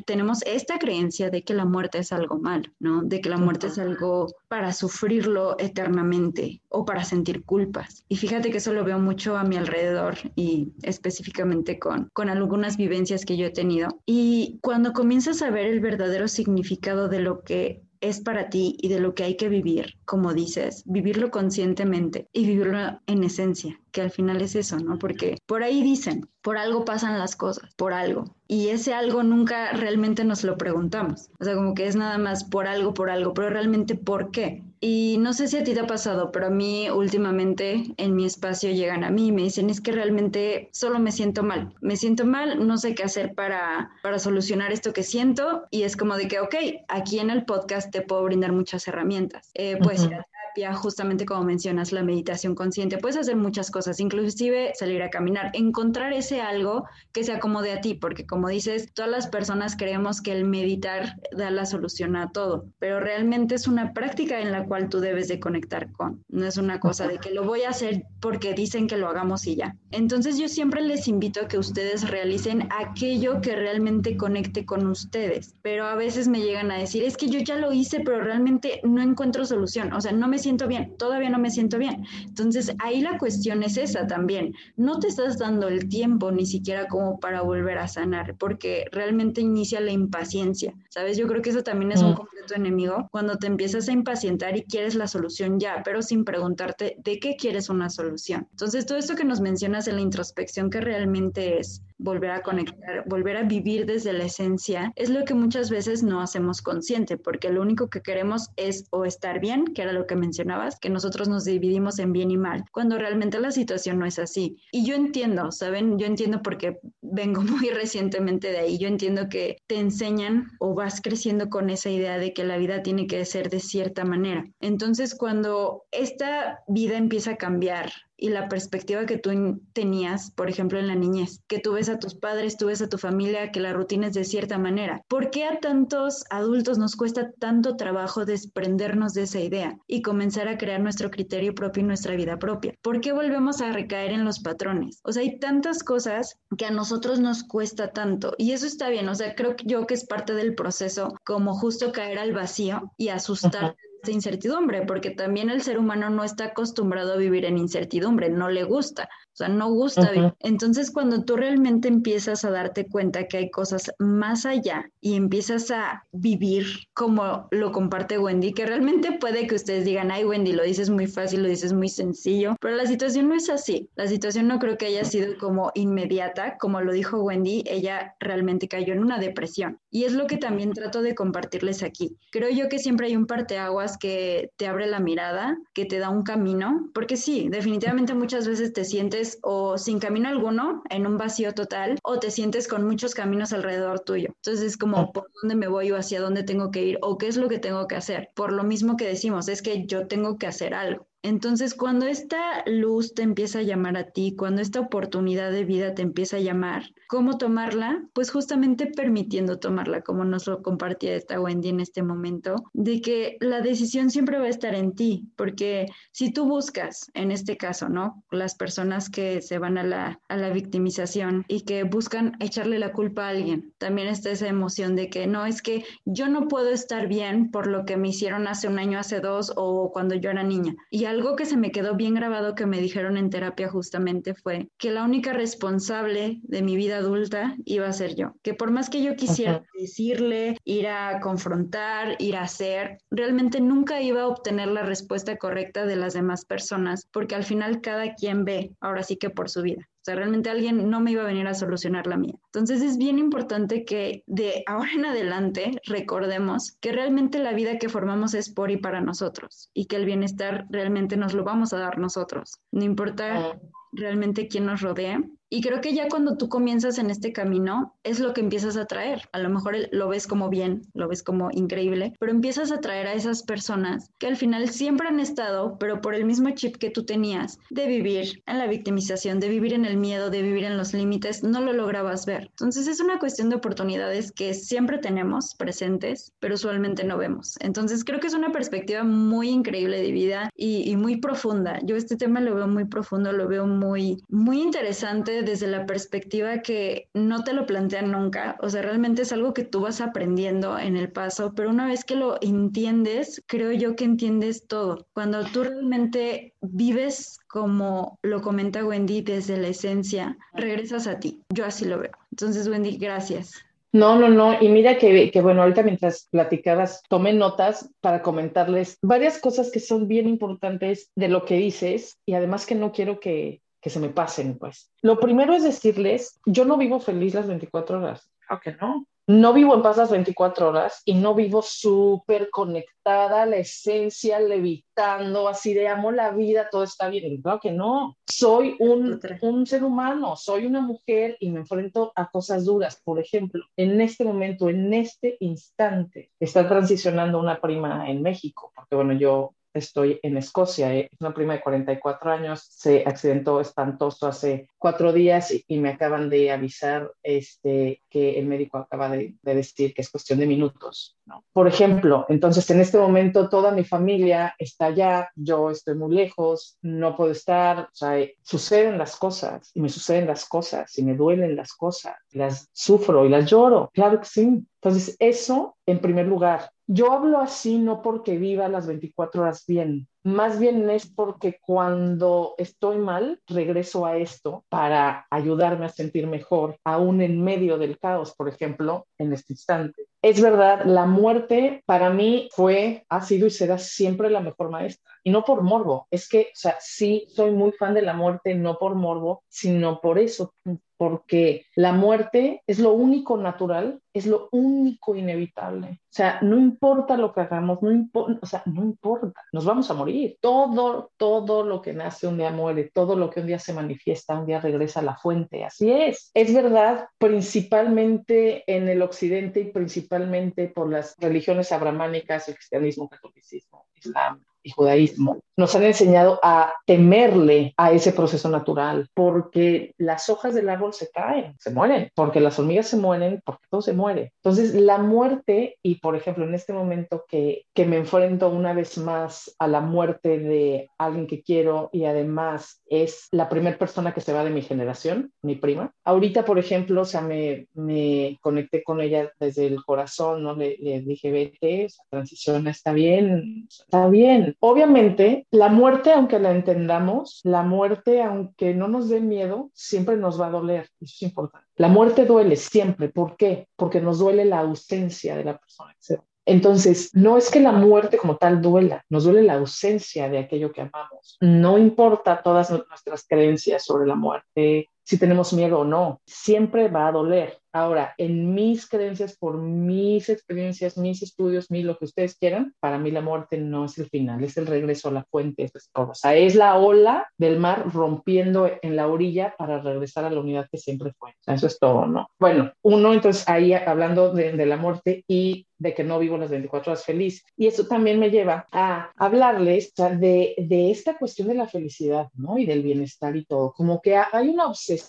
tenemos esta creencia de que la muerte es algo malo, ¿no? De que la muerte es algo para sufrirlo eternamente o para sentir culpas. Y fíjate que eso lo veo mucho a mi alrededor y específicamente con, con algunas vivencias que yo he tenido. Y cuando comienzas a ver el verdadero significado de lo que es para ti y de lo que hay que vivir, como dices, vivirlo conscientemente y vivirlo en esencia, que al final es eso, ¿no? Porque por ahí dicen, por algo pasan las cosas, por algo. Y ese algo nunca realmente nos lo preguntamos. O sea, como que es nada más por algo, por algo, pero realmente por qué. Y no sé si a ti te ha pasado, pero a mí últimamente en mi espacio llegan a mí y me dicen, es que realmente solo me siento mal. Me siento mal, no sé qué hacer para, para solucionar esto que siento. Y es como de que, ok, aquí en el podcast te puedo brindar muchas herramientas. Eh, puedes ir a terapia, justamente como mencionas, la meditación consciente. Puedes hacer muchas cosas, inclusive salir a caminar, encontrar ese algo que se acomode a ti, porque como dices, todas las personas creemos que el meditar da la solución a todo, pero realmente es una práctica en la cual tú debes de conectar con. No es una cosa de que lo voy a hacer porque dicen que lo hagamos y ya. Entonces yo siempre les invito a que ustedes realicen aquello que realmente conecte con ustedes, pero a veces me llegan a decir, es que yo ya lo hice, pero realmente no encuentro solución, o sea, no me siento bien, todavía no me siento bien. Entonces ahí la cuestión es esa también, no te estás dando el tiempo ni siquiera como para volver a sanar, porque realmente inicia la impaciencia, ¿sabes? Yo creo que eso también es un mm. completo enemigo, cuando te empiezas a impacientar y quieres la solución ya, pero sin preguntarte de qué quieres una solución. Entonces todo esto que nos mencionas en la introspección que realmente es volver a conectar, volver a vivir desde la esencia, es lo que muchas veces no hacemos consciente, porque lo único que queremos es o estar bien, que era lo que mencionabas, que nosotros nos dividimos en bien y mal, cuando realmente la situación no es así. Y yo entiendo, ¿saben? Yo entiendo porque vengo muy recientemente de ahí, yo entiendo que te enseñan o vas creciendo con esa idea de que la vida tiene que ser de cierta manera. Entonces, cuando esta vida empieza a cambiar, y la perspectiva que tú tenías, por ejemplo, en la niñez, que tú ves a tus padres, tú ves a tu familia, que la rutina es de cierta manera. ¿Por qué a tantos adultos nos cuesta tanto trabajo desprendernos de esa idea y comenzar a crear nuestro criterio propio y nuestra vida propia? ¿Por qué volvemos a recaer en los patrones? O sea, hay tantas cosas que a nosotros nos cuesta tanto y eso está bien, o sea, creo yo que es parte del proceso como justo caer al vacío y asustar incertidumbre, porque también el ser humano no está acostumbrado a vivir en incertidumbre, no le gusta. O sea, no gusta. Entonces, cuando tú realmente empiezas a darte cuenta que hay cosas más allá y empiezas a vivir como lo comparte Wendy, que realmente puede que ustedes digan, ay, Wendy, lo dices muy fácil, lo dices muy sencillo, pero la situación no es así. La situación no creo que haya sido como inmediata, como lo dijo Wendy, ella realmente cayó en una depresión. Y es lo que también trato de compartirles aquí. Creo yo que siempre hay un parteaguas que te abre la mirada, que te da un camino, porque sí, definitivamente muchas veces te sientes o sin camino alguno, en un vacío total, o te sientes con muchos caminos alrededor tuyo. Entonces es como, ah. ¿por dónde me voy o hacia dónde tengo que ir? ¿O qué es lo que tengo que hacer? Por lo mismo que decimos, es que yo tengo que hacer algo. Entonces, cuando esta luz te empieza a llamar a ti, cuando esta oportunidad de vida te empieza a llamar, ¿cómo tomarla? Pues justamente permitiendo tomarla, como nos lo compartía esta Wendy en este momento, de que la decisión siempre va a estar en ti, porque si tú buscas, en este caso, ¿no? Las personas que se van a la, a la victimización y que buscan echarle la culpa a alguien, también está esa emoción de que no, es que yo no puedo estar bien por lo que me hicieron hace un año, hace dos o cuando yo era niña. Y algo que se me quedó bien grabado que me dijeron en terapia justamente fue que la única responsable de mi vida adulta iba a ser yo. Que por más que yo quisiera decirle, ir a confrontar, ir a hacer, realmente nunca iba a obtener la respuesta correcta de las demás personas, porque al final cada quien ve, ahora sí que por su vida. O sea, realmente alguien no me iba a venir a solucionar la mía. Entonces es bien importante que de ahora en adelante recordemos que realmente la vida que formamos es por y para nosotros y que el bienestar realmente nos lo vamos a dar nosotros. No importa realmente quién nos rodea, y creo que ya cuando tú comienzas en este camino, es lo que empiezas a traer. A lo mejor lo ves como bien, lo ves como increíble, pero empiezas a traer a esas personas que al final siempre han estado, pero por el mismo chip que tú tenías de vivir en la victimización, de vivir en el miedo, de vivir en los límites, no lo lograbas ver. Entonces es una cuestión de oportunidades que siempre tenemos presentes, pero usualmente no vemos. Entonces creo que es una perspectiva muy increíble de vida y, y muy profunda. Yo este tema lo veo muy profundo, lo veo muy, muy interesante desde la perspectiva que no te lo plantean nunca, o sea, realmente es algo que tú vas aprendiendo en el paso, pero una vez que lo entiendes, creo yo que entiendes todo. Cuando tú realmente vives como lo comenta Wendy desde la esencia, regresas a ti. Yo así lo veo. Entonces, Wendy, gracias. No, no, no. Y mira que, que, bueno, ahorita mientras platicabas, tomé notas para comentarles varias cosas que son bien importantes de lo que dices y además que no quiero que, que se me pasen, pues. Lo primero es decirles, yo no vivo feliz las 24 horas. Aunque no. No vivo en paz las 24 horas y no vivo súper conectada a la esencia, levitando, así de amo la vida, todo está bien. Claro que no. Soy un, un ser humano, soy una mujer y me enfrento a cosas duras. Por ejemplo, en este momento, en este instante, está transicionando una prima en México, porque bueno, yo estoy en Escocia. Eh, es una prima de 44 años, se accidentó espantoso hace cuatro días y, me acaban de avisar este, que el médico acaba de, decir que es cuestión de minutos. Por ejemplo, entonces en este momento toda mi familia está allá, yo estoy muy lejos, no puedo estar, o sea, suceden las cosas y me suceden las cosas y me duelen las cosas, las sufro y las lloro, claro que sí. Entonces, eso en primer lugar. Yo hablo así no porque viva las 24 horas bien, más bien es porque cuando estoy mal, regreso a esto para ayudarme a sentir mejor, aún en medio del caos, por ejemplo, en este instante. Es verdad, la muerte para mí fue, ha sido y será siempre la mejor maestra. Y no por morbo, es que, o sea, sí soy muy fan de la muerte, no por morbo, sino por eso, porque la muerte es lo único natural, es lo único inevitable. O sea, no importa lo que hagamos, no importa, o sea, no importa, nos vamos a morir. Todo, todo lo que nace un día muere, todo lo que un día se manifiesta, un día regresa a la fuente. Así es. Es verdad, principalmente en el occidente y principalmente por las religiones abramánicas, el cristianismo, el catolicismo, islam, y judaísmo nos han enseñado a temerle a ese proceso natural, porque las hojas del árbol se caen, se mueren, porque las hormigas se mueren, porque todo se muere. Entonces, la muerte, y por ejemplo, en este momento que, que me enfrento una vez más a la muerte de alguien que quiero y además es la primera persona que se va de mi generación, mi prima. Ahorita, por ejemplo, o sea, me, me conecté con ella desde el corazón, ¿no? Le, le dije, vete, transición está bien, está bien, Obviamente, la muerte, aunque la entendamos, la muerte, aunque no nos dé miedo, siempre nos va a doler. Eso es importante. La muerte duele siempre. ¿Por qué? Porque nos duele la ausencia de la persona que se va. Entonces, no es que la muerte como tal duela, nos duele la ausencia de aquello que amamos. No importa todas nuestras creencias sobre la muerte, si tenemos miedo o no, siempre va a doler. Ahora, en mis creencias, por mis experiencias, mis estudios, mi lo que ustedes quieran, para mí la muerte no es el final, es el regreso a la fuente, es O sea, es la ola del mar rompiendo en la orilla para regresar a la unidad que siempre fue. eso es todo, ¿no? Bueno, uno entonces ahí hablando de, de la muerte y de que no vivo las 24 horas feliz. Y eso también me lleva a hablarles de, de, esta cuestión de la felicidad, ¿no? Y del bienestar y todo. Como que hay una obsesión,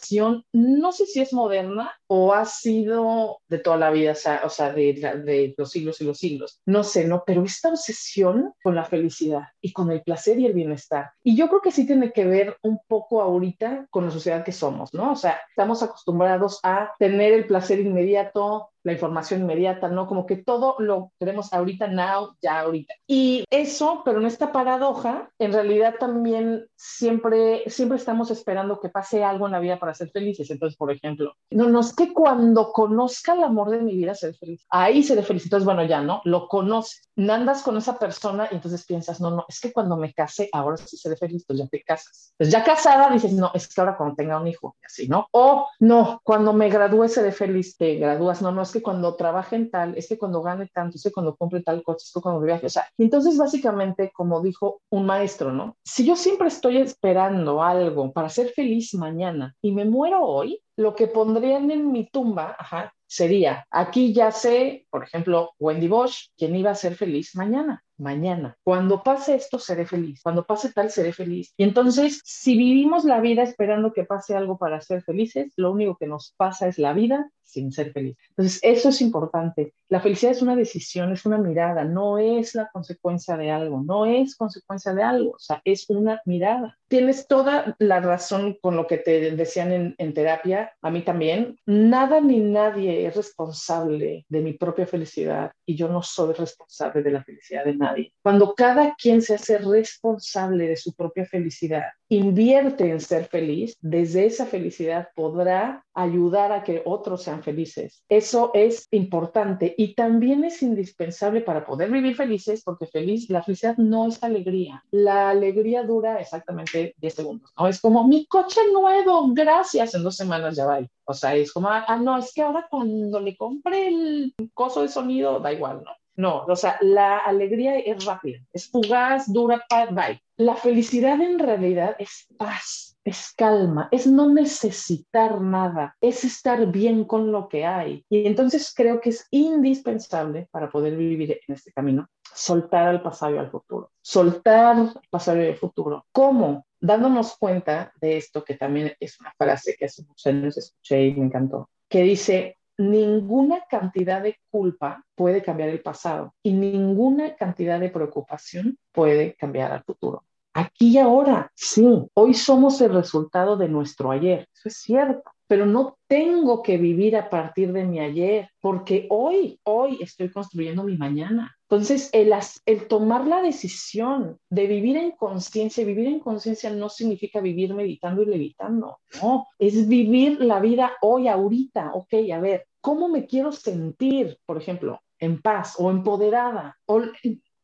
no sé si es moderna o ha sido de toda la vida, o sea, de, de los siglos y los siglos. No sé, ¿no? Pero esta obsesión con la felicidad y con el placer y el bienestar. Y yo creo que sí tiene que ver un poco ahorita con la sociedad que somos, ¿no? O sea, estamos acostumbrados a tener el placer inmediato, la información inmediata, ¿no? Como que todo lo tenemos ahorita, now, ya ahorita. Y eso, pero en esta paradoja, en realidad también siempre, siempre estamos esperando que pase algo en la vida para ser felices. Entonces, por ejemplo, no, no es que cuando conozca el amor de mi vida seré feliz. Ahí seré feliz. Entonces, bueno, ya, ¿no? Lo conoces. Andas con esa persona y entonces piensas, no, no, es que cuando me case, ahora sí seré feliz, pues ya te casas. Entonces, ya casada, dices, no, es que ahora cuando tenga un hijo, y así, ¿no? O no, cuando me gradúe seré feliz, te gradúas, no, no, es que cuando trabaje en tal, es que cuando gane tanto, es que cuando compre tal coche, es que cuando viaje, o sea, entonces básicamente, como dijo un maestro, ¿no? Si yo siempre estoy esperando algo para ser feliz mañana y me muero hoy, lo que pondrían en mi tumba, sería, aquí ya sé, por ejemplo, Wendy Bosch, quién iba a ser feliz mañana mañana. Cuando pase esto, seré feliz. Cuando pase tal, seré feliz. Y entonces, si vivimos la vida esperando que pase algo para ser felices, lo único que nos pasa es la vida sin ser feliz. Entonces, eso es importante. La felicidad es una decisión, es una mirada, no es la consecuencia de algo, no es consecuencia de algo, o sea, es una mirada. Tienes toda la razón con lo que te decían en, en terapia, a mí también. Nada ni nadie es responsable de mi propia felicidad y yo no soy responsable de la felicidad de nadie cuando cada quien se hace responsable de su propia felicidad, invierte en ser feliz, desde esa felicidad podrá ayudar a que otros sean felices. Eso es importante y también es indispensable para poder vivir felices porque feliz, la felicidad no es alegría. La alegría dura exactamente 10 segundos. No es como mi coche nuevo, gracias, en dos semanas ya va. O sea, es como, ah, no, es que ahora cuando le compre el coso de sonido, da igual, ¿no? No, o sea, la alegría es rápida, es fugaz, dura, bye. La felicidad en realidad es paz, es calma, es no necesitar nada, es estar bien con lo que hay. Y entonces creo que es indispensable para poder vivir en este camino, soltar al pasado y al futuro, soltar al pasado y al futuro. ¿Cómo? Dándonos cuenta de esto, que también es una frase que hace muchos años escuché y me encantó, que dice, ninguna cantidad de culpa puede cambiar el pasado y ninguna cantidad de preocupación puede cambiar al futuro. Aquí y ahora, sí, hoy somos el resultado de nuestro ayer, eso es cierto, pero no tengo que vivir a partir de mi ayer, porque hoy, hoy estoy construyendo mi mañana. Entonces, el, el tomar la decisión de vivir en conciencia, vivir en conciencia no significa vivir meditando y levitando, no, es vivir la vida hoy, ahorita, ok, a ver, ¿cómo me quiero sentir, por ejemplo, en paz o empoderada o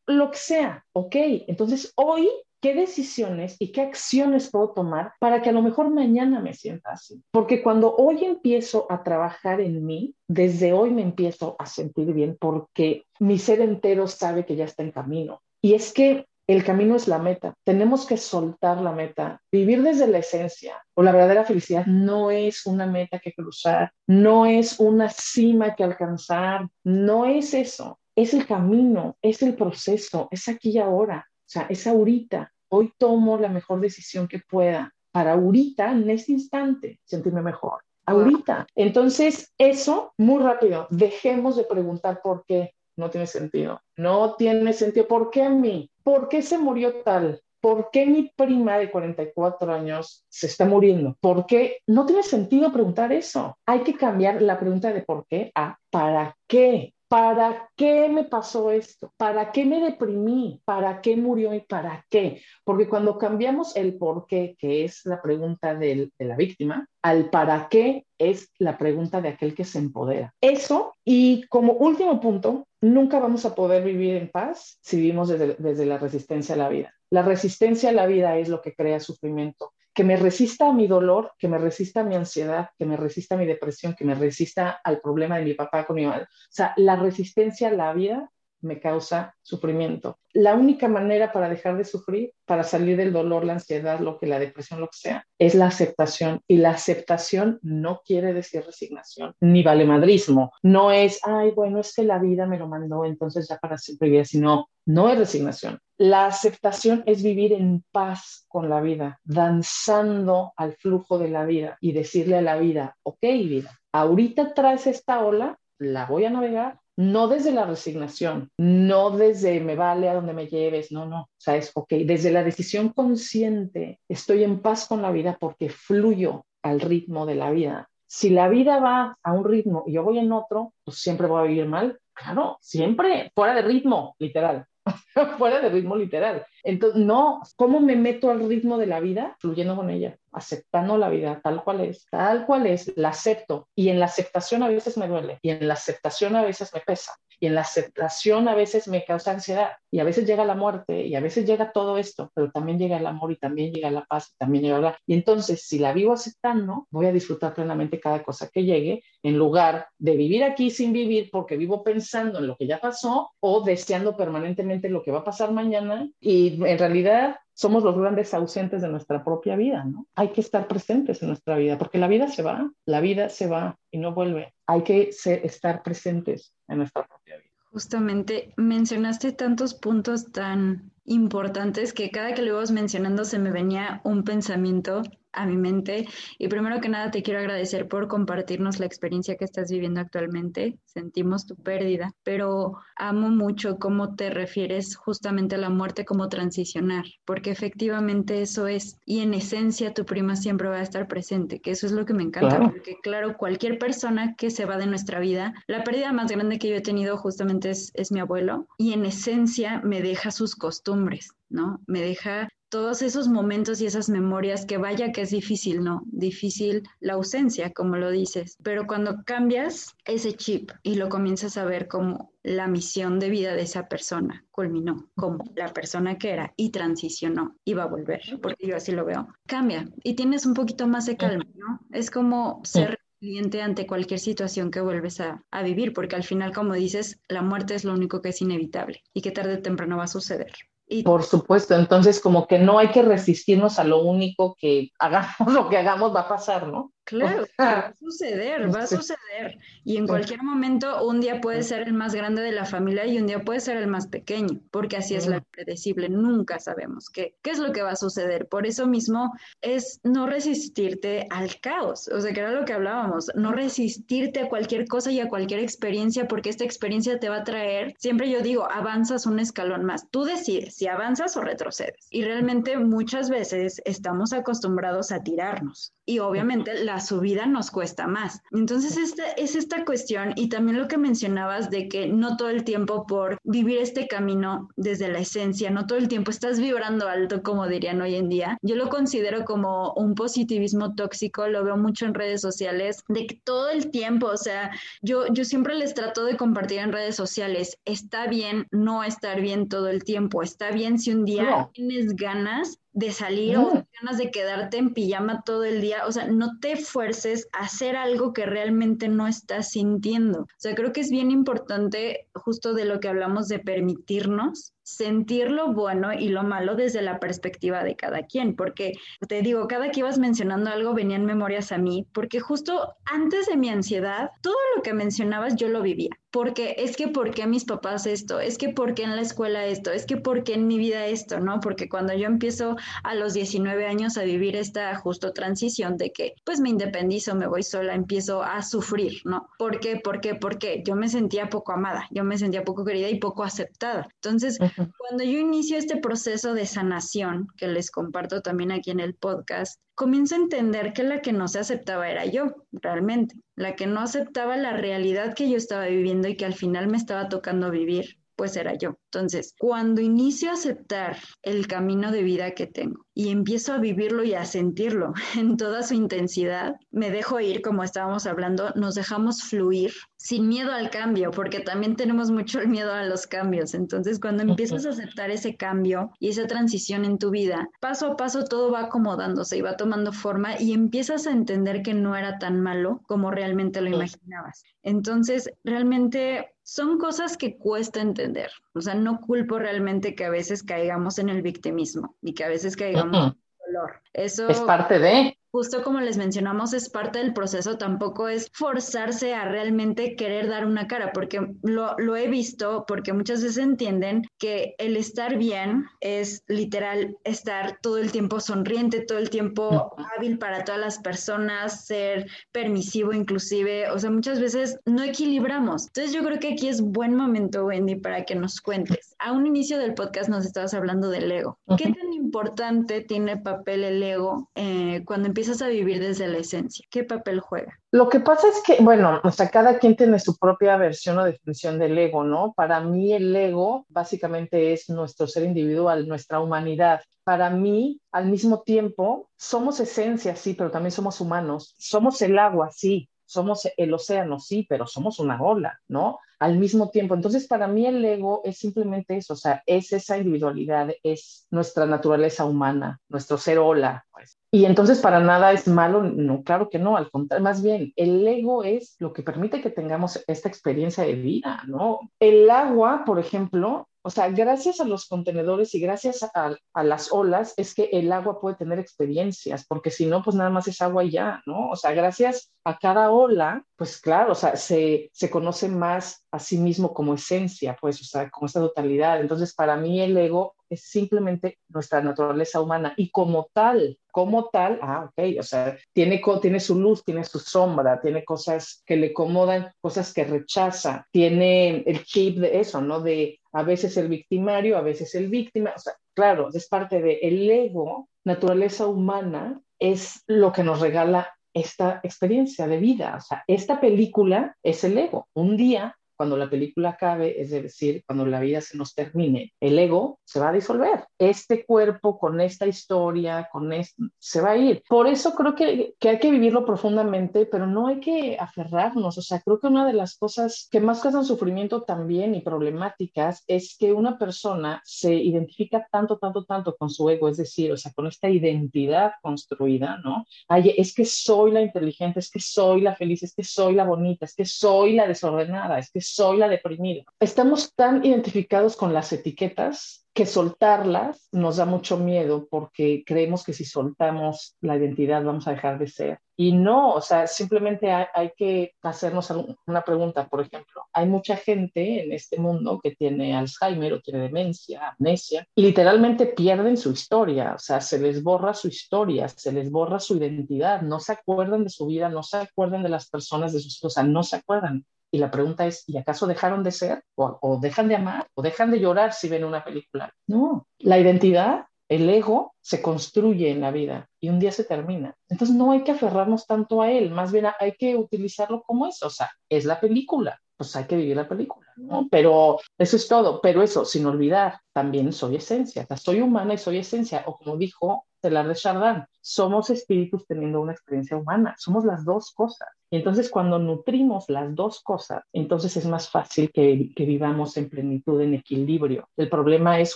lo que sea, ok, entonces hoy qué decisiones y qué acciones puedo tomar para que a lo mejor mañana me sienta así. Porque cuando hoy empiezo a trabajar en mí, desde hoy me empiezo a sentir bien porque mi ser entero sabe que ya está en camino. Y es que el camino es la meta. Tenemos que soltar la meta. Vivir desde la esencia o la verdadera felicidad no es una meta que cruzar, no es una cima que alcanzar, no es eso. Es el camino, es el proceso, es aquí y ahora. O sea, es ahorita. Hoy tomo la mejor decisión que pueda para ahorita, en este instante, sentirme mejor. Ahorita. Entonces, eso, muy rápido, dejemos de preguntar por qué. No tiene sentido. No tiene sentido. ¿Por qué a mí? ¿Por qué se murió tal? ¿Por qué mi prima de 44 años se está muriendo? ¿Por qué? No tiene sentido preguntar eso. Hay que cambiar la pregunta de por qué a para qué. ¿Para qué me pasó esto? ¿Para qué me deprimí? ¿Para qué murió y para qué? Porque cuando cambiamos el por qué, que es la pregunta de la víctima, al para qué es la pregunta de aquel que se empodera. Eso, y como último punto, nunca vamos a poder vivir en paz si vivimos desde, la resistencia a la vida. La resistencia a la vida es lo que crea sufrimiento que me resista a mi dolor, que me resista a mi ansiedad, que me resista a mi depresión, que me resista al problema de mi papá con mi madre. O sea, la resistencia a la vida me causa sufrimiento. La única manera para dejar de sufrir, para salir del dolor, la ansiedad, lo que la depresión, lo que sea, es la aceptación. Y la aceptación no quiere decir resignación, ni valemadrismo. No es, ay, bueno, es que la vida me lo mandó, entonces ya para siempre sino no es resignación. La aceptación es vivir en paz con la vida, danzando al flujo de la vida y decirle a la vida, ok, vida, ahorita traes esta ola, la voy a navegar, no desde la resignación, no desde me vale a donde me lleves, no, no, o sea, es ok, desde la decisión consciente, estoy en paz con la vida porque fluyo al ritmo de la vida. Si la vida va a un ritmo y yo voy en otro, pues siempre voy a vivir mal. Claro, siempre fuera de ritmo, literal. fuera de ritmo literal. Entonces, no, ¿cómo me meto al ritmo de la vida? Fluyendo con ella, aceptando la vida tal cual es, tal cual es, la acepto. Y en la aceptación a veces me duele, y en la aceptación a veces me pesa, y en la aceptación a veces me causa ansiedad, y a veces llega la muerte, y a veces llega todo esto, pero también llega el amor, y también llega la paz, y también llega la... Y entonces, si la vivo aceptando, voy a disfrutar plenamente cada cosa que llegue, en lugar de vivir aquí sin vivir porque vivo pensando en lo que ya pasó o deseando permanentemente lo que va a pasar mañana y en realidad somos los grandes ausentes de nuestra propia vida, ¿no? Hay que estar presentes en nuestra vida, porque la vida se va, la vida se va y no vuelve. Hay que estar presentes en nuestra propia vida. Justamente mencionaste tantos puntos tan importantes que cada que lo ibas mencionando se me venía un pensamiento a mi mente. Y primero que nada te quiero agradecer por compartirnos la experiencia que estás viviendo actualmente. Sentimos tu pérdida, pero amo mucho cómo te refieres justamente a la muerte como transicionar, porque efectivamente eso es. Y en esencia tu prima siempre va a estar presente, que eso es lo que me encanta, porque claro, cualquier persona que se va de nuestra vida, la pérdida más grande que yo he tenido justamente es, es mi abuelo, y en esencia me deja sus costumbres. ¿no? Me deja todos esos momentos y esas memorias que vaya que es difícil, ¿no? Difícil la ausencia, como lo dices, pero cuando cambias ese chip y lo comienzas a ver como la misión de vida de esa persona culminó, como la persona que era y transicionó y va a volver, porque yo así lo veo, cambia y tienes un poquito más de calma, ¿no? Es como ser resiliente ante cualquier situación que vuelves a, a vivir, porque al final, como dices, la muerte es lo único que es inevitable y que tarde o temprano va a suceder Y... Por supuesto, entonces como que no hay que resistirnos a lo único que hagamos, lo que hagamos va a pasar, ¿no? Claro, va a suceder, va a suceder. Y en cualquier momento, un día puede ser el más grande de la familia y un día puede ser el más pequeño, porque así es la predecible. Nunca sabemos qué, qué es lo que va a suceder. Por eso mismo es no resistirte al caos. O sea, que era lo que hablábamos, no resistirte a cualquier cosa y a cualquier experiencia, porque esta experiencia te va a traer, siempre yo digo, avanzas un escalón más. Tú decides si avanzas o retrocedes. Y realmente muchas veces estamos acostumbrados a tirarnos. Y obviamente la su vida nos cuesta más. Entonces, esta, es esta cuestión y también lo que mencionabas de que no todo el tiempo por vivir este camino desde la esencia, no todo el tiempo estás vibrando alto, como dirían hoy en día. Yo lo considero como un positivismo tóxico, lo veo mucho en redes sociales, de que todo el tiempo, o sea, yo, yo siempre les trato de compartir en redes sociales, está bien no estar bien todo el tiempo, está bien si un día tienes ganas de salir o mm. ganas de quedarte en pijama todo el día. O sea, no te fuerces a hacer algo que realmente no estás sintiendo. O sea, creo que es bien importante justo de lo que hablamos de permitirnos sentir lo bueno y lo malo desde la perspectiva de cada quien, porque te digo, cada que ibas mencionando algo venían memorias a mí, porque justo antes de mi ansiedad, todo lo que mencionabas yo lo vivía, porque es que por qué mis papás esto, es que por qué en la escuela esto, es que por qué en mi vida esto, ¿no? Porque cuando yo empiezo a los 19 años a vivir esta justo transición de que pues me independizo, me voy sola, empiezo a sufrir, ¿no? ¿Por qué? ¿Por qué? Yo me sentía poco amada, yo me sentía poco querida y poco aceptada. Entonces, cuando yo inicio este proceso de sanación, que les comparto también aquí en el podcast, comienzo a entender que la que no se aceptaba era yo, realmente, la que no aceptaba la realidad que yo estaba viviendo y que al final me estaba tocando vivir pues era yo. Entonces, cuando inicio a aceptar el camino de vida que tengo y empiezo a vivirlo y a sentirlo en toda su intensidad, me dejo ir, como estábamos hablando, nos dejamos fluir sin miedo al cambio, porque también tenemos mucho el miedo a los cambios. Entonces, cuando empiezas a aceptar ese cambio y esa transición en tu vida, paso a paso todo va acomodándose y va tomando forma y empiezas a entender que no era tan malo como realmente lo imaginabas. Entonces, realmente son cosas que cuesta entender. O sea, no culpo realmente que a veces caigamos en el victimismo y que a veces caigamos en el dolor. Eso es parte de justo como les mencionamos, es parte del proceso, tampoco es forzarse a realmente querer dar una cara, porque lo, lo, he visto, porque muchas veces entienden que el estar bien es literal estar todo el tiempo sonriente, todo el tiempo hábil para todas las personas, ser permisivo inclusive, o sea, muchas veces no equilibramos. Entonces yo creo que aquí es buen momento, Wendy, para que nos cuentes. A un inicio del podcast nos estabas hablando del ego. ¿Qué tan importante tiene papel el ego eh, cuando empieza empiezas a vivir desde la esencia? ¿Qué papel juega? Lo que pasa es que, bueno, o sea, cada quien tiene su propia versión o definición del ego, ¿no? Para mí el ego básicamente es nuestro ser individual, nuestra humanidad. Para mí, al mismo tiempo, somos esencia, sí, pero también somos humanos. Somos el agua, sí, somos el océano, sí, pero somos una ola, ¿no? Al mismo tiempo. Entonces, para mí el ego es simplemente eso, o sea, es esa individualidad, es nuestra naturaleza humana, nuestro ser ola, pues. Y entonces para nada es malo, no, claro que no, al contrario, más bien, el ego es lo que permite que tengamos esta experiencia de vida, ¿no? El agua, por ejemplo, o sea, gracias a los contenedores y gracias a, a, las olas es que el agua puede tener experiencias, porque si no, pues nada más es agua y ya, ¿no? O sea, gracias a cada ola, pues claro, o sea, se, se conoce más a sí mismo como esencia, pues, o sea, como esta totalidad. Entonces, para mí el ego es simplemente nuestra naturaleza humana y como tal, como tal, ah, ok, o sea, tiene, tiene su luz, tiene su sombra, tiene cosas que le acomodan, cosas que rechaza, tiene el chip de eso, ¿no? De a veces el victimario, a veces el víctima, o sea, claro, es parte de el ego, naturaleza humana, es lo que nos regala esta experiencia de vida. O sea, esta película es el ego. Un día cuando la película acabe, es decir, cuando la vida se nos termine, el ego se va a disolver. Este cuerpo con esta historia, con esto, se va a ir. Por eso creo que, que hay que vivirlo profundamente, pero no hay que aferrarnos. O sea, creo que una de las cosas que más causan sufrimiento también y problemáticas es que una persona se identifica tanto, tanto, tanto con su ego, es decir, o sea, con esta identidad construida, ¿no? Ay, es que soy la inteligente, es que soy la feliz, es que soy la bonita, es que soy la desordenada, es que soy la deprimida. Estamos tan identificados con las etiquetas que soltarlas nos da mucho miedo porque creemos que si soltamos la identidad vamos a dejar de ser. Y no, o sea, simplemente hay, que hacernos una pregunta, por ejemplo. Hay mucha gente en este mundo que tiene Alzheimer o tiene demencia, amnesia, y literalmente pierden su historia, o sea, se les borra su historia, se les borra su identidad, no se acuerdan de su vida, no se acuerdan de las personas de sus o sea, no se acuerdan. Y la pregunta es, ¿y acaso dejaron de ser? ¿O, dejan de amar? ¿O dejan de llorar si ven una película? No, la identidad, el ego, se construye en la vida y un día se termina. Entonces no hay que aferrarnos tanto a él, más bien hay que utilizarlo como es, o sea, es la película, pues hay que vivir la película, ¿no? Pero eso es todo, pero eso, sin olvidar, también soy esencia, o sea, soy humana y soy esencia, o como dijo Telar de Chardin, somos espíritus teniendo una experiencia humana, somos las dos cosas. Y entonces cuando nutrimos las dos cosas, entonces es más fácil que, que, vivamos en plenitud, en equilibrio. El problema es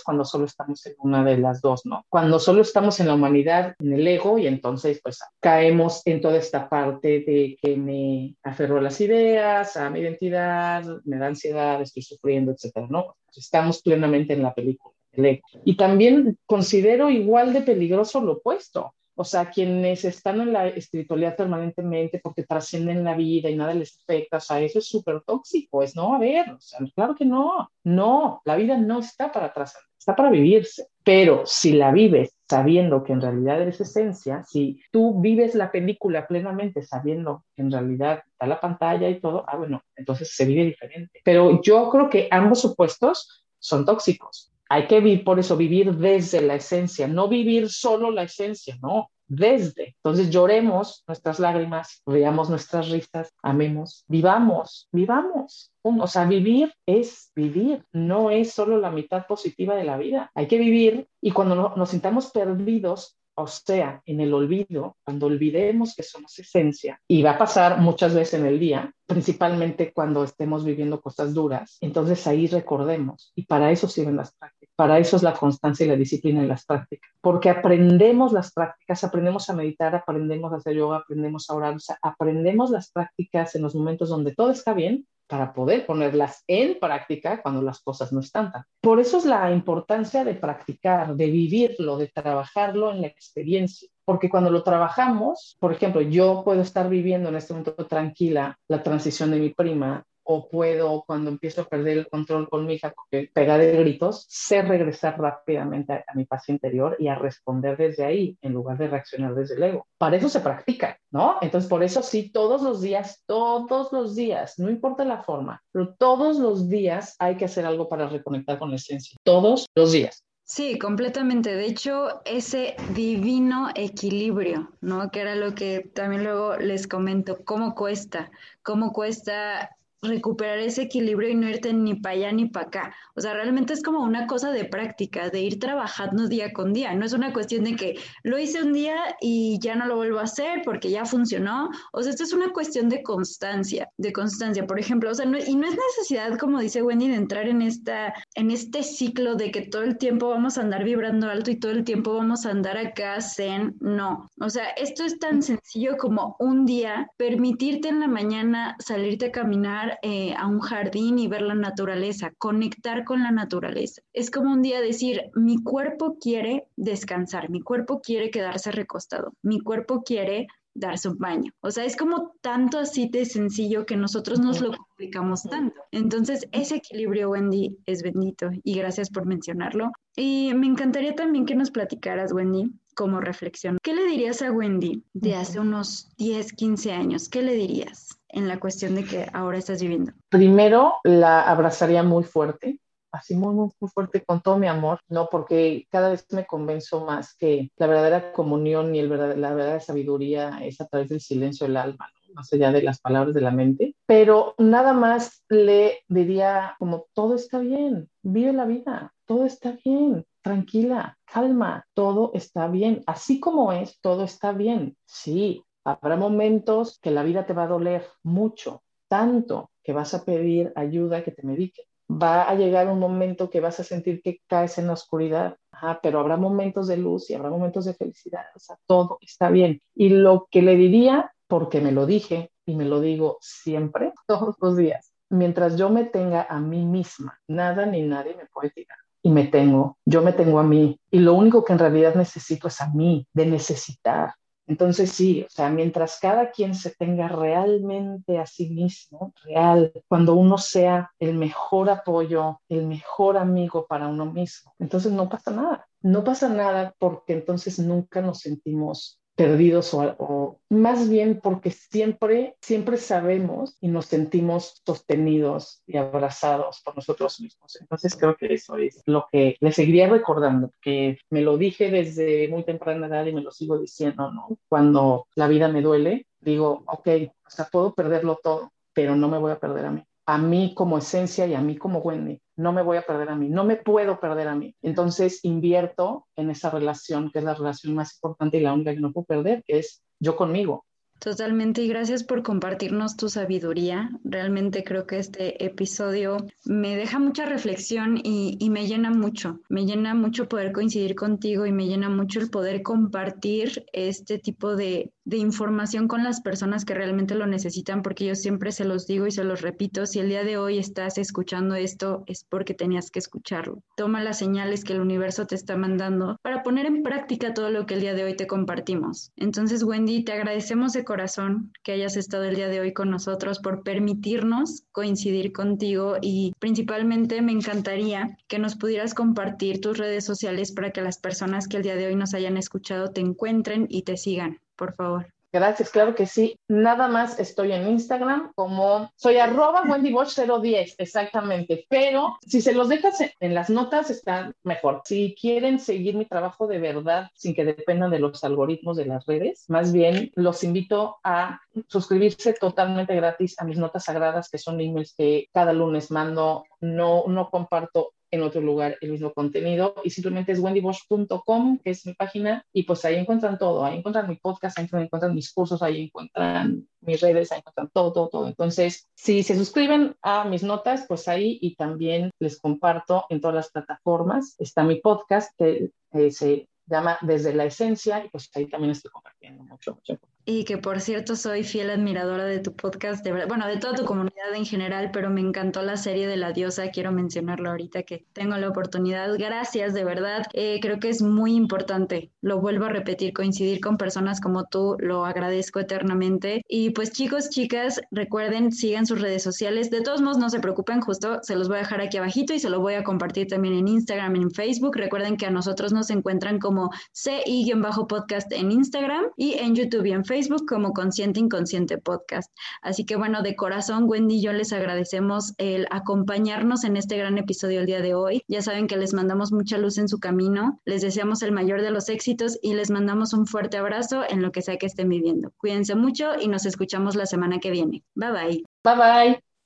cuando solo estamos en una de las dos, ¿no? Cuando solo estamos en la humanidad, en el ego, y entonces pues caemos en toda esta parte de que me aferro a las ideas, a mi identidad, me da ansiedad, estoy sufriendo, etcétera, ¿no? Estamos plenamente en la película. Y también considero igual de peligroso lo opuesto. O sea, quienes están en la espiritualidad permanentemente porque trascienden la vida y nada les afecta, o sea, eso es súper tóxico, es no, a ver, o sea, claro que no, no, la vida no está para trascender, está para vivirse, pero si la vives sabiendo que en realidad eres esencia, si tú vives la película plenamente sabiendo que en realidad está la pantalla y todo, ah, bueno, entonces se vive diferente. Pero yo creo que ambos opuestos son tóxicos. Hay que vivir, por eso vivir desde la esencia, no vivir solo la esencia, no, desde. Entonces lloremos nuestras lágrimas, veamos nuestras risas, amemos, vivamos, vivamos. O sea, vivir es vivir, no es solo la mitad positiva de la vida. Hay que vivir y cuando nos sintamos perdidos, o sea, en el olvido, cuando olvidemos que somos esencia, y va a pasar muchas veces en el día, principalmente cuando estemos viviendo cosas duras, entonces ahí recordemos, y para eso sirven las prácticas, para eso es la constancia y la disciplina en las prácticas, porque aprendemos las prácticas, aprendemos a meditar, aprendemos a hacer yoga, aprendemos a orar, o sea, aprendemos las prácticas en los momentos donde todo está bien, para poder ponerlas en práctica cuando las cosas no están tan. Por eso es la importancia de practicar, de vivirlo, de trabajarlo en la experiencia. Porque cuando lo trabajamos, por ejemplo, yo puedo estar viviendo en este momento tranquila la transición de mi prima o puedo, cuando empiezo a perder el control con mi hija, pegar de gritos, sé regresar rápidamente a, mi paz interior y a responder desde ahí, en lugar de reaccionar desde el ego. Para eso se practica, ¿no? Entonces, por eso sí, todos los días, todos los días, no importa la forma, pero todos los días hay que hacer algo para reconectar con la esencia. Todos los días. Sí, completamente. De hecho, ese divino equilibrio, ¿no? Que era lo que también luego les comento, cómo cuesta, cómo cuesta recuperar ese equilibrio y no irte ni para allá ni para acá. O sea, realmente es como una cosa de práctica, de ir trabajando día con día. No es una cuestión de que lo hice un día y ya no lo vuelvo a hacer porque ya funcionó. O sea, esto es una cuestión de constancia, de constancia. Por ejemplo, o sea, y no es necesidad, como dice Wendy, de entrar en, esta, en este ciclo de que todo el tiempo vamos a andar vibrando alto y todo el tiempo vamos a andar acá zen. No. O sea, esto es tan sencillo como un día permitirte en la mañana salirte a caminar eh, a un jardín y ver la naturaleza, conectar con la naturaleza. Es como un día decir, mi cuerpo quiere descansar, mi cuerpo quiere quedarse recostado, mi cuerpo quiere darse un baño. O sea, es como tanto así de sencillo que nosotros nos lo complicamos tanto. Entonces, ese equilibrio, Wendy, es bendito y gracias por mencionarlo. Y me encantaría también que nos platicaras, Wendy, como reflexión. ¿Qué le dirías a Wendy de hace unos 10, 15 años? ¿Qué le dirías? en la cuestión de que ahora estás viviendo? Primero, la abrazaría muy fuerte, así muy, muy, muy fuerte con todo mi amor, ¿no? Porque cada vez me convenzo más que la verdadera comunión y el la verdadera sabiduría es a través del silencio del alma, ¿no? más allá de las palabras de la mente, pero nada más le diría como todo está bien, vive la vida, todo está bien, tranquila, calma, todo está bien, así como es, todo está bien, sí, Habrá momentos que la vida te va a doler mucho, tanto que vas a pedir ayuda que te medique. Va a llegar un momento que vas a sentir que caes en la oscuridad, pero habrá momentos de luz y habrá momentos de felicidad. O sea, todo está bien. Y lo que le diría, porque me lo dije y me lo digo siempre, todos los días, mientras yo me tenga a mí misma, nada ni nadie me puede tirar. Y me tengo, yo me tengo a mí. Y lo único que en realidad necesito es a mí, de necesitar. Entonces sí, o sea, mientras cada quien se tenga realmente a sí mismo, real, cuando uno sea el mejor apoyo, el mejor amigo para uno mismo, entonces no pasa nada. No pasa nada porque entonces nunca nos sentimos perdidos o, más bien porque siempre, siempre sabemos y nos sentimos sostenidos y abrazados por nosotros mismos. Entonces creo que eso es lo que le seguiría recordando, que me lo dije desde muy temprana edad y me lo sigo diciendo, ¿no? Cuando la vida me duele, digo, ok, sea, puedo perderlo todo, pero no me voy a perder a mí a mí como esencia y a mí como Wendy. No me voy a perder a mí, no me puedo perder a mí. Entonces invierto en esa relación, que es la relación más importante y la única que no puedo perder, que es yo conmigo. Totalmente y gracias por compartirnos tu sabiduría. Realmente creo que este episodio me deja mucha reflexión y, me llena mucho. Me llena mucho poder coincidir contigo y me llena mucho el poder compartir este tipo de, de información con las personas que realmente lo necesitan, porque yo siempre se los digo y se los repito, si el día de hoy estás escuchando esto es porque tenías que escucharlo. Toma las señales que el universo te está mandando para poner en práctica todo lo que el día de hoy te compartimos. Entonces, Wendy, te agradecemos de que hayas estado el día de hoy con nosotros por permitirnos coincidir contigo y principalmente me encantaría que nos pudieras compartir tus redes sociales para que las personas que el día de hoy nos hayan escuchado te encuentren y te sigan por favor. Gracias, claro que sí. Nada más estoy en Instagram como soy arroba wendybosch010, exactamente. Pero si se los dejas en las notas está mejor. Si quieren seguir mi trabajo de verdad sin que dependan de los algoritmos de las redes, más bien los invito a suscribirse totalmente gratis a mis notas sagradas, que son emails que cada lunes mando. No, no comparto en otro lugar el mismo contenido y simplemente es wendybosch.com, que es mi página, y pues ahí encuentran todo, ahí encuentran mi podcast, ahí encuentran mis cursos, ahí encuentran mis redes, ahí encuentran todo, todo, todo. Entonces, si se suscriben a mis notas, pues ahí y también les comparto en todas las plataformas. Está mi podcast que se llama Desde la Esencia y pues ahí también estoy compartiendo mucho, mucho. Y que por cierto soy fiel admiradora de tu podcast, de bueno, de toda tu comunidad en general, pero me encantó la serie de la diosa, quiero mencionarlo ahorita que tengo la oportunidad. Gracias, de verdad. Eh, creo que es muy importante, lo vuelvo a repetir, coincidir con personas como tú, lo agradezco eternamente. Y pues chicos, chicas, recuerden, sigan sus redes sociales. De todos modos, no se preocupen, justo se los voy a dejar aquí abajito y se lo voy a compartir también en Instagram en Facebook. Recuerden que a nosotros nos encuentran como CI-podcast en Instagram y en YouTube y en Facebook Facebook como Consciente Inconsciente Podcast. Así que bueno, de corazón, Wendy y yo les agradecemos el acompañarnos en este gran episodio el día de hoy. Ya saben que les mandamos mucha luz en su camino, les deseamos el mayor de los éxitos y les mandamos un fuerte abrazo en lo que sea que estén viviendo. Cuídense mucho y nos escuchamos la semana que viene. Bye bye. Bye bye.